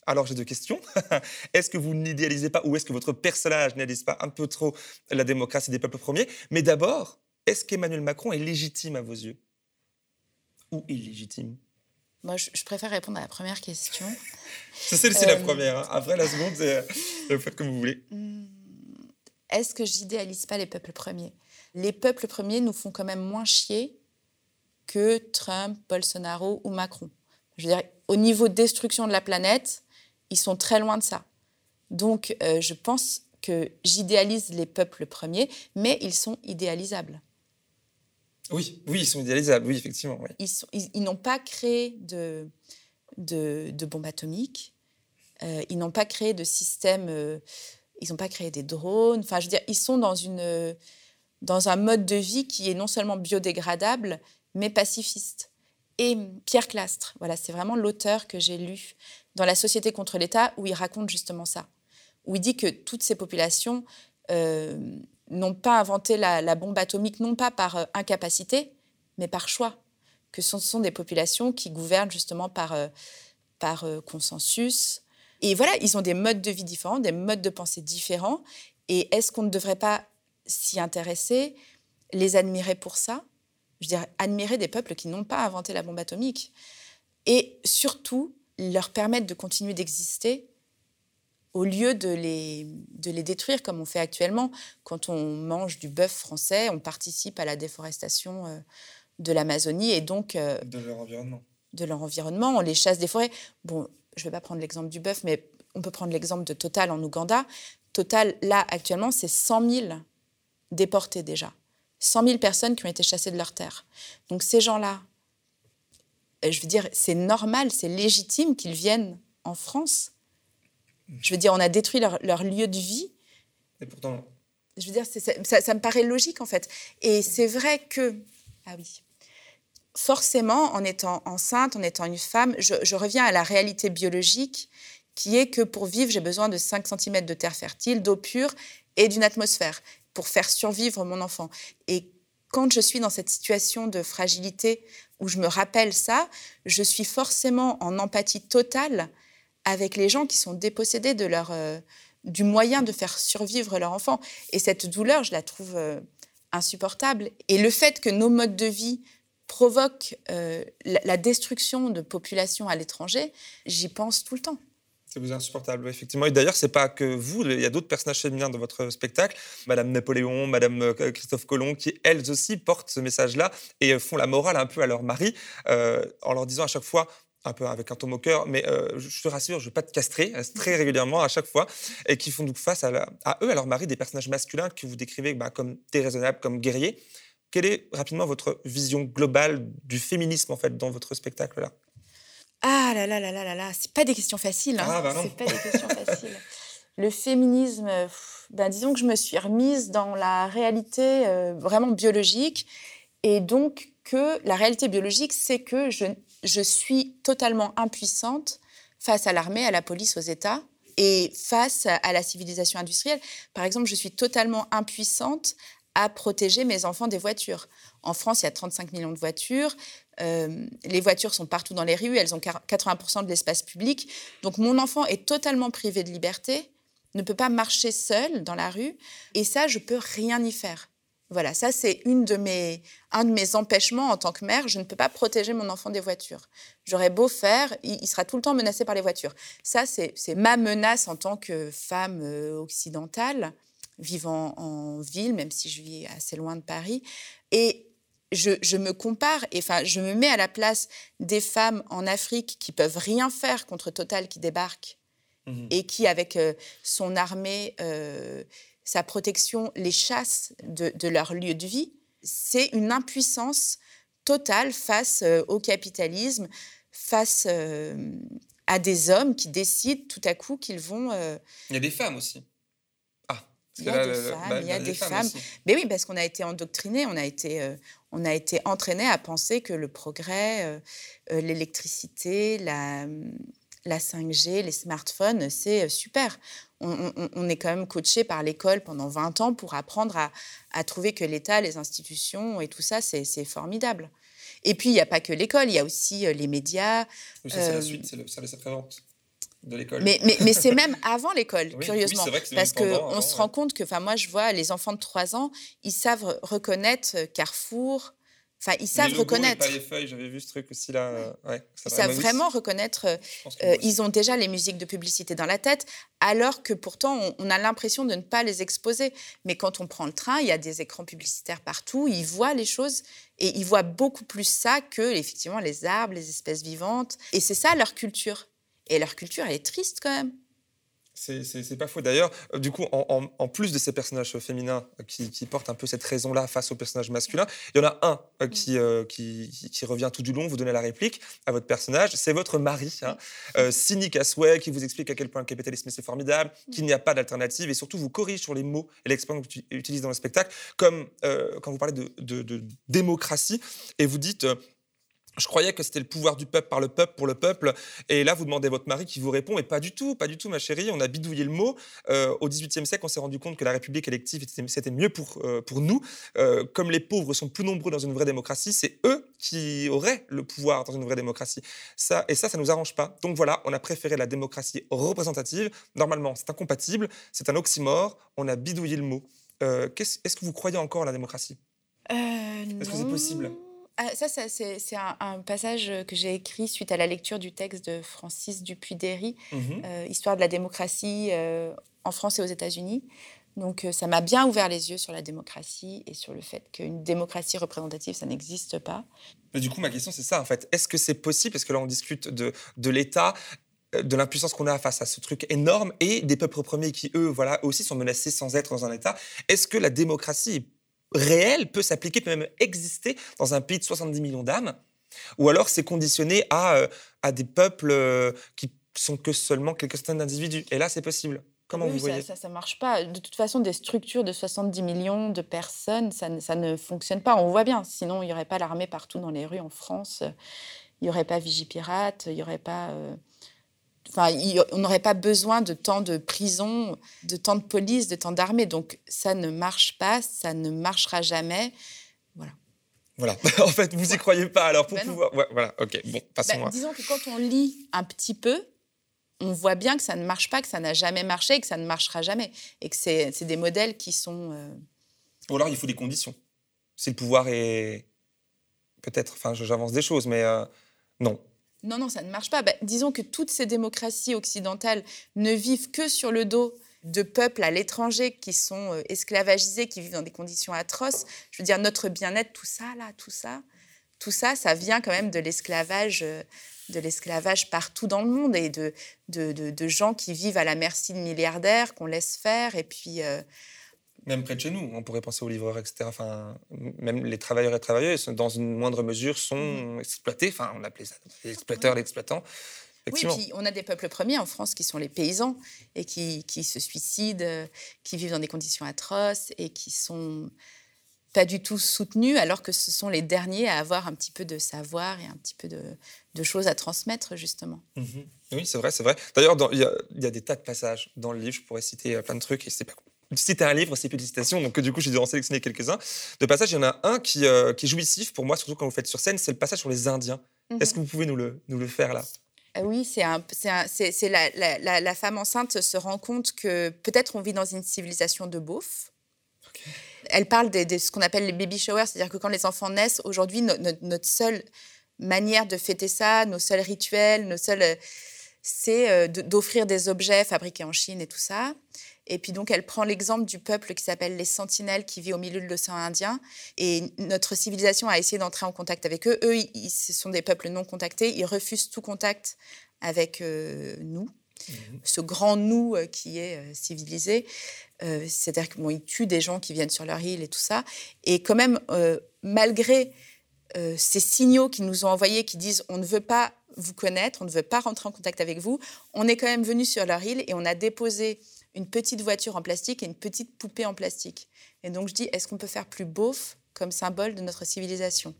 Alors j'ai deux questions. est-ce que vous n'idéalisez pas ou est-ce que votre personnage n'idéalise pas un peu trop la démocratie des peuples premiers? Mais d'abord, est-ce qu'Emmanuel Macron est légitime à vos yeux? Ou illégitime? Moi, je, je préfère répondre à la première question. C'est celle-ci la Euh, première. hein. Après la seconde, c'est vous faites comme vous voulez. Hmm, Est-ce que j'idéalise pas les peuples premiers? Les peuples premiers nous font quand même moins chier que Trump, Bolsonaro ou Macron. Je veux dire, au niveau de destruction de la planète, ils sont très loin de ça. Donc, euh, je pense que j'idéalise les peuples premiers, mais ils sont idéalisables. Oui, oui, ils sont idéalisables, oui, effectivement. oui. Ils, sont- ils- ils n'ont pas créé de, de, de bombes atomiques, euh, ils n'ont pas créé de système, euh, ils n'ont pas créé des drones. Enfin, je veux dire, ils sont dans une, dans un mode de vie qui est non seulement biodégradable, mais pacifiste. Et Pierre Clastre, voilà, c'est vraiment l'auteur que j'ai lu dans La Société contre l'État, où il raconte justement ça, où il dit que toutes ces populations euh, n'ont pas inventé la, bombe atomique, non pas par euh, incapacité, mais par choix, que ce sont des populations qui gouvernent justement par, euh, par consensus. Et voilà, ils ont des modes de vie différents, des modes de pensée différents. Et est-ce qu'on ne devrait pas s'y intéresser, les admirer pour ça? Je dire, admirer des peuples qui n'ont pas inventé la bombe atomique. Et surtout, leur permettre de continuer d'exister au lieu de les, de les détruire comme on fait actuellement. Quand on mange du bœuf français, on participe à la déforestation euh, de l'Amazonie et donc... Euh, de leur environnement. De leur environnement, on les chasse des forêts. Bon, je ne vais pas prendre l'exemple du bœuf, mais on peut prendre l'exemple de Total en Ouganda. Total, là, actuellement, c'est 100 000 déportés déjà. 100 000 personnes qui ont été chassées de leur terre. Donc ces gens-là, euh, je veux dire, c'est normal, c'est légitime qu'ils viennent en France. Je veux dire, on a détruit leur, lieu de vie. Et pourtant. Je veux dire, ça, ça, me paraît logique en fait. Et c'est vrai que. Ah oui. Forcément, en étant enceinte, en étant une femme, je, je reviens à la réalité biologique qui est que pour vivre, j'ai besoin de 5 cm de terre fertile, d'eau pure et d'une atmosphère pour faire survivre mon enfant. Et quand je suis dans cette situation de fragilité où je me rappelle ça, je suis forcément en empathie totale avec les gens qui sont dépossédés de leur, euh, du moyen de faire survivre leur enfant. Et cette douleur, je la trouve euh, insupportable. Et le fait que nos modes de vie provoquent euh, la destruction de populations à l'étranger, j'y pense tout le temps. C'est vous insupportable, effectivement. Et d'ailleurs, c'est pas que vous, il y a d'autres personnages féminins dans votre spectacle, Madame Napoléon, Madame euh, Christophe Colomb, qui elles aussi portent ce message-là et euh, font la morale un peu à leur mari, euh, en leur disant à chaque fois, un peu avec un ton moqueur, mais je te rassure, je ne vais pas te castrer très régulièrement à chaque fois, et qui font donc face à, eux, à leur mari, des personnages masculins que vous décrivez bah, comme déraisonnables, comme guerriers. Quelle est rapidement votre vision globale du féminisme en fait dans votre spectacle là ah là là là là là là, c'est pas des questions faciles. Hein. Ah bah c'est pas des questions faciles. Le féminisme, ben disons que je me suis remise dans la réalité euh, vraiment biologique. Et donc, que la réalité biologique, c'est que je, je suis totalement impuissante face à l'armée, à la police, aux États et face à la civilisation industrielle. Par exemple, je suis totalement impuissante à protéger mes enfants des voitures. En France, il y a 35 millions de voitures. Euh, les voitures sont partout dans les rues, elles ont 80% de l'espace public. Donc mon enfant est totalement privé de liberté, ne peut pas marcher seul dans la rue, et ça, je peux rien y faire. Voilà, ça c'est une de mes, un de mes empêchements en tant que mère. Je ne peux pas protéger mon enfant des voitures. J'aurais beau faire, il, sera tout le temps menacé par les voitures. Ça, c'est ma menace en tant que femme euh, occidentale, vivant en ville, même si je vis assez loin de Paris. Et je, me compare, et enfin, je me mets à la place des femmes en Afrique qui peuvent rien faire contre Total qui débarque mhm. et qui, avec euh, son armée, euh, sa protection, les chasse de, leur lieu de vie. C'est une impuissance totale face euh, au capitalisme, face à des hommes qui décident tout à coup qu'ils vont. Il y a des femmes aussi. Il y a des femmes, il y a des femmes. Mais oui, parce qu'on a été endoctrinés, on a été, euh, on a été entraînés à penser que le progrès, euh, euh, l'électricité, la, la 5G, les smartphones, c'est super. On, est quand même coaché par l'école pendant 20 ans pour apprendre à, à trouver que l'État, les institutions et tout ça, c'est formidable. Et puis, il n'y a pas que l'école, il y a aussi les médias. Oui, ça, c'est la suite, c'est le service après-vente de l'école. Mais, mais, mais c'est même avant l'école, curieusement. parce qu'on se rend compte que, enfin, moi, je vois les enfants de 3 ans, ils savent reconnaître euh, Carrefour. Enfin, ils savent reconnaître. les feuilles, j'avais vu ce truc aussi là. Ouais, ils savent vraiment reconnaître. Euh, ils ont déjà les musiques de publicité dans la tête, alors que pourtant on, a l'impression de ne pas les exposer. Mais quand on prend le train, il y a des écrans publicitaires partout. Ils voient les choses et ils voient beaucoup plus ça que effectivement les arbres, les espèces vivantes. Et c'est ça leur culture. Et leur culture, elle est triste quand même. C'est pas faux. D'ailleurs, euh, du coup, en, en, plus de ces personnages féminins qui, qui portent un peu cette raison-là face aux personnages masculins, il y en a un euh, qui, euh, qui, qui, revient tout du long, vous donnez la réplique à votre personnage. C'est votre mari, hein, cynique à souhait, qui vous explique à quel point le capitalisme c'est formidable, qu'il n'y a pas d'alternative et surtout vous corrige sur les mots et l'expression que tu utilises dans le spectacle, comme quand vous parlez de, de, de démocratie et vous dites je croyais que c'était le pouvoir du peuple par le peuple pour le peuple. Et là, vous demandez à votre mari qui vous répond, et pas du tout, pas du tout, ma chérie. On a bidouillé le mot. Euh, au XVIIIe siècle, on s'est rendu compte que la République élective, c'était mieux pour, euh, pour nous. Euh, comme les pauvres sont plus nombreux dans une vraie démocratie, c'est eux qui auraient le pouvoir dans une vraie démocratie. Ça, et ça, ça ne nous arrange pas. Donc voilà, on a préféré la démocratie représentative. Normalement, c'est incompatible, c'est un oxymore. On a bidouillé le mot. Est-ce que vous croyez encore à la démocratie? Est-ce que c'est possible? Ah, ça, c'est un, passage que j'ai écrit suite à la lecture du texte de Francis Dupuy-Derry, mmh euh, Histoire de la démocratie euh, en France et aux États-Unis. Donc, euh, ça m'a bien ouvert les yeux sur la démocratie et sur le fait qu'une démocratie représentative, ça n'existe pas. Mais du coup, ma question, c'est ça, en fait. Est-ce que c'est possible Parce que là, on discute de, de l'État de l'impuissance qu'on a face à ce truc énorme et des peuples premiers qui, eux, voilà, aussi sont menacés sans être dans un État. Est-ce que la démocratie est réel peut s'appliquer, peut même exister dans un pays de 70 millions d'âmes Ou alors c'est conditionné à, euh, à des peuples euh, qui sont que seulement quelques centaines d'individus Et là, c'est possible. Comment vous voyez ça, ça, ne marche pas. De toute façon, des structures de 70 millions de personnes, ça, ça ne fonctionne pas. On voit bien. Sinon, il n'y aurait pas l'armée partout dans les rues en France. Il n'y aurait pas Vigipirate. Il n'y aurait pas... Euh, Enfin, on n'aurait pas besoin de tant de prisons, de tant de police, de tant d'armées. Donc ça ne marche pas, ça ne marchera jamais. Voilà. Voilà. en fait, vous y croyez pas alors pour ben pouvoir. voilà. Ok. Bon, passons. Ben, disons que quand on lit un petit peu, on voit bien que ça ne marche pas, que ça n'a jamais marché et que ça ne marchera jamais. Et que c'est des modèles qui sont. Euh, Ou alors il faut des conditions. Si le pouvoir est. Peut-être, enfin, j'avance des choses, mais euh, non. Non, non, ça ne marche pas. Bah, disons que toutes ces démocraties occidentales ne vivent que sur le dos de peuples à l'étranger qui sont euh, esclavagisés, qui vivent dans des conditions atroces. Je veux dire, notre bien-être, tout ça, là, tout ça, tout ça, ça vient quand même de l'esclavage, euh, de l'esclavage partout dans le monde et de, de, gens qui vivent à la merci de milliardaires qu'on laisse faire. Et puis, euh, même près de chez nous, on pourrait penser aux livreurs, etc. Enfin, même les travailleurs et travailleuses, dans une moindre mesure, sont mmh. exploités. Enfin, on appelait ça les exploiteurs, les exploitants. Oui, puis on a des peuples premiers en France qui sont les paysans et qui, qui, se suicident, qui vivent dans des conditions atroces et qui sont pas du tout soutenus, alors que ce sont les derniers à avoir un petit peu de savoir et un petit peu de, de choses à transmettre, justement. Mmh oui, c'est vrai, c'est vrai. D'ailleurs, il y, y, a des tas de passages dans le livre, je pourrais citer euh, plein de trucs, et c'est pas citer un livre, c'est plus de donc du coup j'ai dû en sélectionner quelques-uns. De passage, il y en a un qui, euh, qui est jouissif pour moi, surtout quand vous faites sur scène, c'est le passage sur les Indiens. Mhm. Est-ce que vous pouvez nous le, nous le faire là? Euh, oui, c'est la, la, la, femme enceinte se rend compte que peut-être on vit dans une civilisation de beauf. Elle parle de, ce qu'on appelle les baby showers, c'est-à-dire que quand les enfants naissent, aujourd'hui, notre seule manière de fêter ça, nos seuls rituels, nos seuls, c'est euh, d'offrir des objets fabriqués en Chine et tout ça. Et puis donc, elle prend l'exemple du peuple qui s'appelle les Sentinelles, qui vit au milieu de l'océan Indien. Et notre civilisation a essayé d'entrer en contact avec eux. Eux, ils, ce sont des peuples non contactés. Ils refusent tout contact avec euh, nous, mmh. ce grand nous euh, qui est euh, civilisé. C'est-à-dire qu'ils bon, tuent des gens qui viennent sur leur île et tout ça. Et quand même, malgré ces signaux qu'ils nous ont envoyés qui disent on ne veut pas vous connaître, on ne veut pas rentrer en contact avec vous, on est quand même venu sur leur île et on a déposé une petite voiture en plastique et une petite poupée en plastique. Et donc je dis, est-ce qu'on peut faire plus beauf comme symbole de notre civilisation?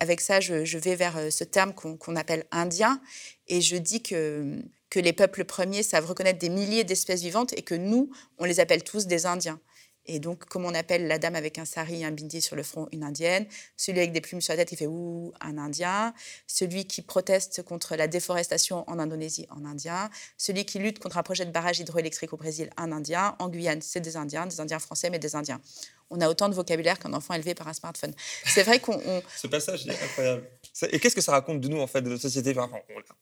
Avec ça, je, vais vers euh, ce terme qu'on appelle indien, et je dis que, que les peuples premiers savent reconnaître des milliers d'espèces vivantes et que nous, on les appelle tous des Indiens. Et donc, comme on appelle la dame avec un sari et un bindi sur le front, une indienne. Celui avec des plumes sur la tête, il fait ouh, un indien. Celui qui proteste contre la déforestation en Indonésie, un indien. Celui qui lutte contre un projet de barrage hydroélectrique au Brésil, un indien. En Guyane, c'est des indiens, des indiens français, mais des indiens. On a autant de vocabulaire qu'un enfant élevé par un smartphone. C'est vrai qu'on. Ce passage est incroyable. Et qu'est-ce que ça raconte de nous, en fait, de notre société?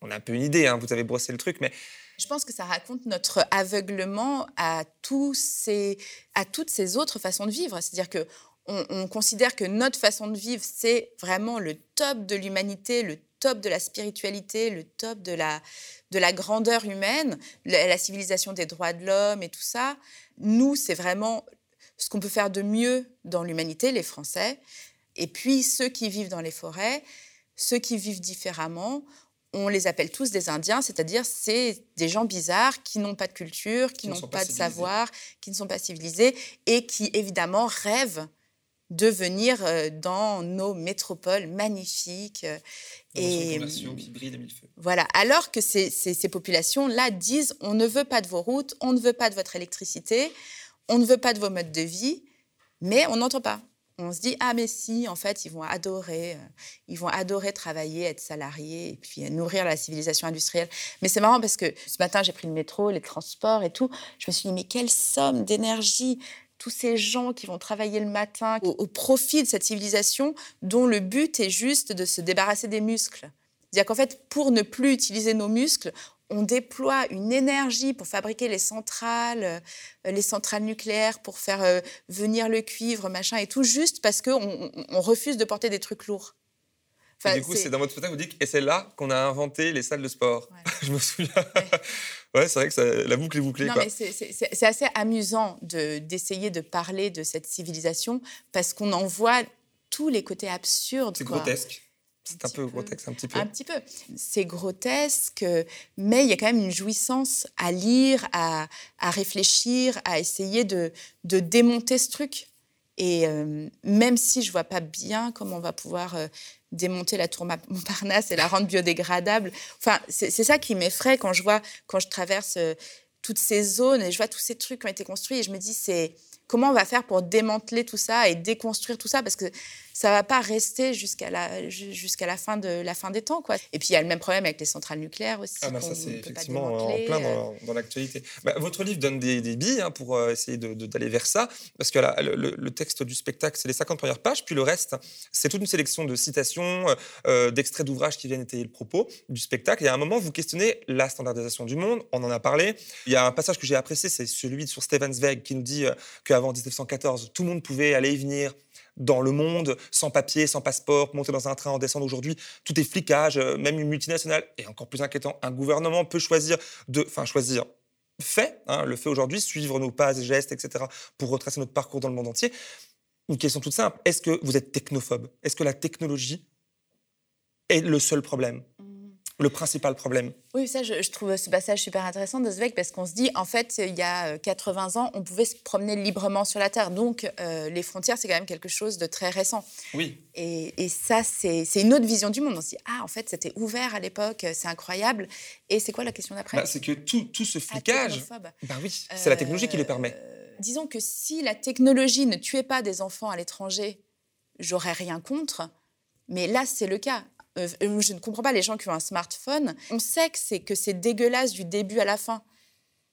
On a un peu une idée, hein, vous avez brossé le truc, mais je pense que ça raconte notre aveuglement à, toutes ces autres façons de vivre. C'est-à-dire que on, considère que notre façon de vivre, c'est vraiment le top de l'humanité, le top de la spiritualité, le top de la, de la grandeur humaine, la civilisation des droits de l'homme et tout ça. Nous, c'est vraiment ce qu'on peut faire de mieux dans l'humanité, les Français. Et puis ceux qui vivent dans les forêts, ceux qui vivent différemment, on les appelle tous des Indiens, c'est-à-dire c'est des gens bizarres qui n'ont pas de culture, qui, n'ont pas, pas de savoir, qui ne sont pas civilisés et qui évidemment rêvent de venir euh, dans nos métropoles magnifiques. euh, Et Et qui brille de mille feux. voilà, alors que ces, ces- ces populations-là disent on ne veut pas de vos routes, on ne veut pas de votre électricité, on ne veut pas de vos modes de vie, mais on n'entend pas. On se dit ah mais si, en fait, ils vont adorer, euh, ils vont adorer travailler, être salariés et puis euh, nourrir la civilisation industrielle. Mais c'est marrant parce que ce matin j'ai pris le métro, les transports et tout. Je me suis dit mais quelle somme d'énergie tous ces gens qui vont travailler le matin au, au profit de cette civilisation dont le but est juste de se débarrasser des muscles. C'est-à-dire qu'en fait, pour ne plus utiliser nos muscles, on déploie une énergie pour fabriquer les centrales, euh, les centrales nucléaires, pour faire euh, venir le cuivre, machin et tout, juste parce qu'on on, on refuse de porter des trucs lourds. Enfin, et du coup, c'est- dans votre spectacle, vous dites, et c'est là qu'on a inventé les salles de sport. Ouais. Je me souviens. Ouais, c'est vrai que ça- la boucle est bouclée. Non, quoi. mais c'est- assez amusant de- d'essayer de, parler de cette civilisation parce qu'on en voit tous les côtés absurdes. C'est grotesque. C'est un peu grotesque, un petit peu. Un petit peu. C'est grotesque, mais il y a quand même une jouissance à lire, à, à réfléchir, à essayer de, de démonter ce truc. Et euh, même si je vois pas bien comment on va pouvoir euh, démonter la tour Montparnasse et la rendre biodégradable, enfin, c'est c'est ça qui m'effraie quand je vois, quand je traverse euh, toutes ces zones et je vois tous ces trucs qui ont été construits et je me dis, c'est comment on va faire pour démanteler tout ça et déconstruire tout ça? Parce que ça va pas rester jusqu'à la, ju- jusqu'à la, fin de, la fin des temps. Quoi. Et puis il y a le même problème avec les centrales nucléaires aussi. Ah bah ça, c'est effectivement en plein euh. dans, dans l'actualité. Bah, votre livre donne des, des billes hein, pour euh, essayer de- de- d'aller vers ça, parce que la- le, texte du spectacle, c'est les 50 premières pages, puis le reste, c'est toute une sélection de citations, euh, euh, d'extraits d'ouvrages qui viennent étayer le propos du spectacle. Et à un moment, vous questionnez la standardisation du monde, on en a parlé. Il y a un passage que j'ai apprécié, c'est celui sur Stefan Zweig, qui nous dit qu'avant 1914, tout le monde pouvait aller et venir dans le monde, sans papier, sans passeport, monter dans un train, en descendre aujourd'hui. Tout est flicage, euh, même une multinationale. Et encore plus inquiétant, un gouvernement peut choisir de... Enfin, choisir fait, hein, le fait aujourd'hui, suivre nos pas et gestes, etc., pour retracer notre parcours dans le monde entier. Une question toute simple. Est-ce que vous êtes technophobe? Est-ce que la technologie est le seul problème? Le principal problème Oui, ça, je, je trouve ce passage super intéressant de Zweig parce qu'on se dit, en fait, il y a euh, 80 ans, on pouvait se promener librement sur la Terre. Donc, euh, les frontières, c'est quand même quelque chose de très récent. Oui. Et, et ça, c'est une autre vision du monde. On se dit, ah, en fait, c'était ouvert à l'époque, c'est incroyable. Et c'est quoi la question d'après? Bah, c'est que tout, tout ce Ah, flicage, bah oui, c'est la technologie qui le permet. Euh, Disons que si la technologie ne tuait pas des enfants à l'étranger, j'aurais rien contre. Mais là, c'est le cas. Euh, euh, je ne comprends pas les gens qui ont un smartphone. On sait que c'est que c'est dégueulasse du début à la fin.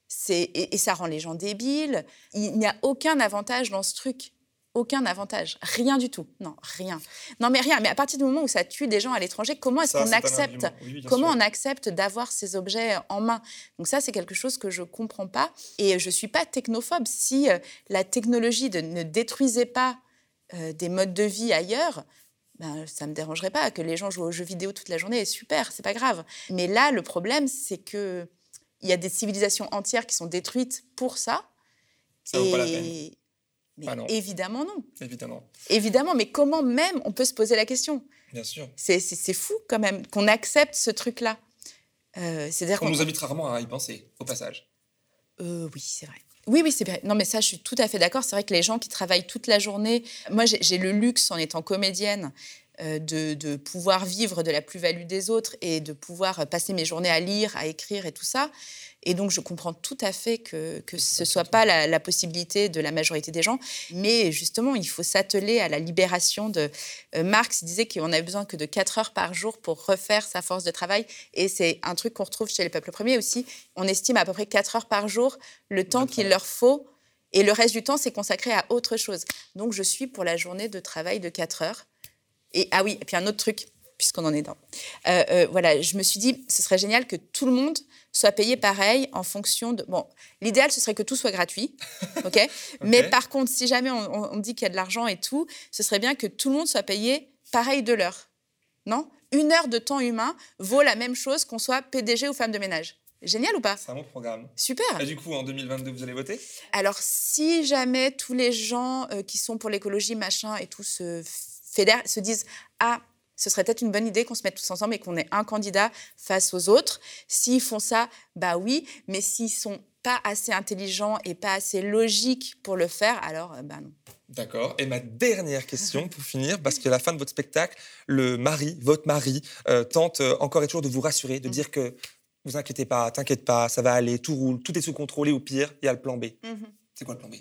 C'est et, et ça rend les gens débiles. Il n'y a aucun avantage dans ce truc. Aucun avantage, rien du tout. Non, rien. Non, mais rien. Mais à partir du moment où ça tue des gens à l'étranger, comment est-ce Ça, qu'on accepte. Oui, Comment sûr. on accepte d'avoir ces objets en main? Donc ça, c'est quelque chose que je comprends pas. Et je suis pas technophobe. Si euh, la technologie de- ne détruisait pas euh, des modes de vie ailleurs, ben, ça me dérangerait pas que les gens jouent aux jeux vidéo toute la journée. Super, c'est pas grave. Mais là, le problème, c'est que il y a des civilisations entières qui sont détruites pour ça. Ça vaut pas la peine. Mais Ah non. évidemment non. Évidemment, Évidemment, mais comment même on peut se poser la question? Bien sûr. C'est fou quand même qu'on accepte ce truc-là. Euh, C'est-à-dire On qu'on nous invite rarement à y penser, au passage. Euh, oui, c'est vrai. Oui, oui, c'est vrai. Non, mais ça, je suis tout à fait d'accord. C'est vrai que les gens qui travaillent toute la journée, moi, j'ai le luxe, en étant comédienne, de, de pouvoir vivre de la plus-value des autres et de pouvoir euh, passer mes journées à lire, à écrire et tout ça. Et donc, je comprends tout à fait que, que ce ne soit pas la, la possibilité de la majorité des gens. Mais justement, il faut s'atteler à la libération de... euh, Marx disait qu'on avait besoin que de 4 heures par jour pour refaire sa force de travail. Et c'est un truc qu'on retrouve chez les peuples premiers aussi. On estime à peu près 4 heures par jour le temps qu'il leur faut. Et le reste du temps, c'est consacré à autre chose. Donc, je suis pour la journée de travail de 4 heures. Et ah oui, et puis un autre truc, puisqu'on en est dans. Euh, euh, voilà, je me suis dit, ce serait génial que tout le monde soit payé pareil en fonction de. Bon, l'idéal, ce serait que tout soit gratuit, ok? Mais par contre, si jamais on, on- on dit qu'il y a de l'argent et tout, ce serait bien que tout le monde soit payé pareil de l'heure. Non? Une heure de temps humain vaut la même chose qu'on soit PDG ou femme de ménage. Génial ou pas? C'est un bon programme. Super. Et du coup, en 2022, vous allez voter? Alors, si jamais tous les gens euh, qui sont pour l'écologie, machin, et tout se se disent Ah, ce serait peut-être une bonne idée qu'on se mette tous ensemble et qu'on ait un candidat face aux autres. S'ils font ça, bah oui, mais s'ils sont pas assez intelligents et pas assez logiques pour le faire, alors euh, bah non. D'accord. Et ma dernière question pour finir, parce qu'à la fin de votre spectacle, le mari, votre mari, euh, tente euh, encore et toujours de vous rassurer, de Mhm. dire que vous inquiétez pas, t'inquiète pas, ça va aller, tout roule, tout est sous contrôle et au pire, il y a le plan B. C'est quoi le plan B?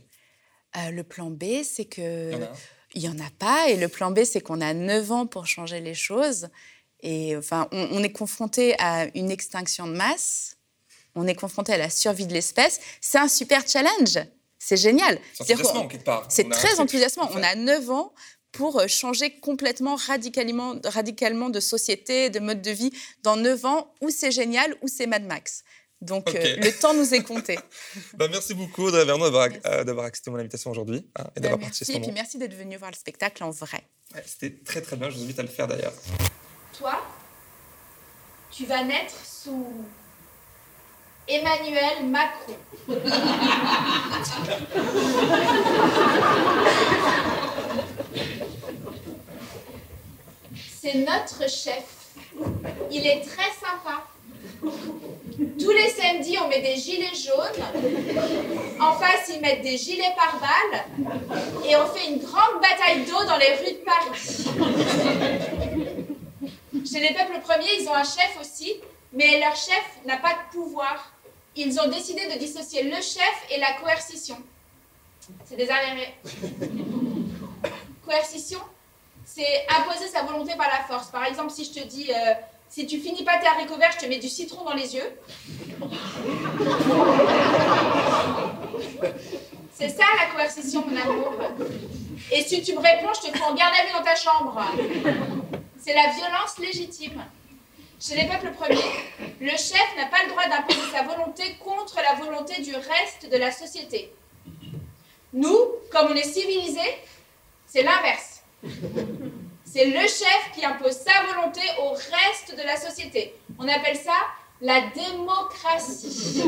Euh, le plan B, c'est que... Il y en a un Il n'y en a pas. Et le plan B, c'est qu'on a 9 ans pour changer les choses. Et enfin, on, on est confronté à une extinction de masse. On est confronté à la survie de l'espèce. C'est un super challenge. C'est génial. C'est enthousiasmant, quelque part. Très enthousiasmant. On a 9 ans pour euh, changer complètement, radicalement, radicalement de société, de mode de vie. Dans 9 ans, où c'est génial, où c'est Mad Max. Donc, euh, le temps nous est compté. Bah, merci beaucoup, Audrey Vernon, d'avoir Merci. euh, d'avoir accepté mon invitation aujourd'hui hein, et Bah, d'avoir merci. participé Et à ce puis, moment. merci d'être venu voir le spectacle en vrai. Ouais, C'était très très bien, je vous invite à le faire d'ailleurs. Toi, tu vas naître sous Emmanuel Macron. C'est notre chef. Il est très sympa. Tous les samedis, on met des gilets jaunes. En face, ils mettent des gilets pare-balles. Et on fait une grande bataille d'eau dans les rues de Paris. Chez les peuples premiers, ils ont un chef aussi, mais leur chef n'a pas de pouvoir. Ils ont décidé de dissocier le chef et la coercition. C'est des arriérés. Coercition, c'est imposer sa volonté par la force. Par exemple, si je te dis, euh, si tu finis pas tes haricots verts, je te mets du citron dans les yeux. C'est ça la coercition, mon amour. Et si tu me réponds, je te fais en garde à vue dans ta chambre. C'est la violence légitime. Chez les peuples premiers, le chef n'a pas le droit d'imposer sa volonté contre la volonté du reste de la société. Nous, comme on est civilisés, c'est l'inverse. C'est le chef qui impose sa volonté au reste de la société. On appelle ça la démocratie.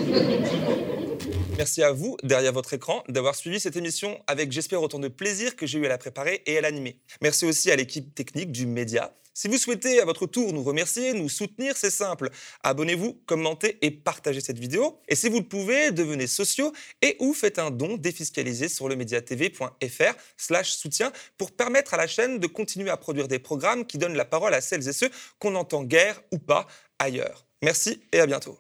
Merci à vous, derrière votre écran, d'avoir suivi cette émission avec, j'espère, autant de plaisir que j'ai eu à la préparer et à l'animer. Merci aussi à l'équipe technique du Média. Si vous souhaitez à votre tour nous remercier, nous soutenir, c'est simple. Abonnez-vous, commentez et partagez cette vidéo. Et si vous le pouvez, devenez sociaux et ou faites un don défiscalisé sur le mediatv.fr slash soutien pour permettre à la chaîne de continuer à produire des programmes qui donnent la parole à celles et ceux qu'on entend guère ou pas ailleurs. Merci et à bientôt.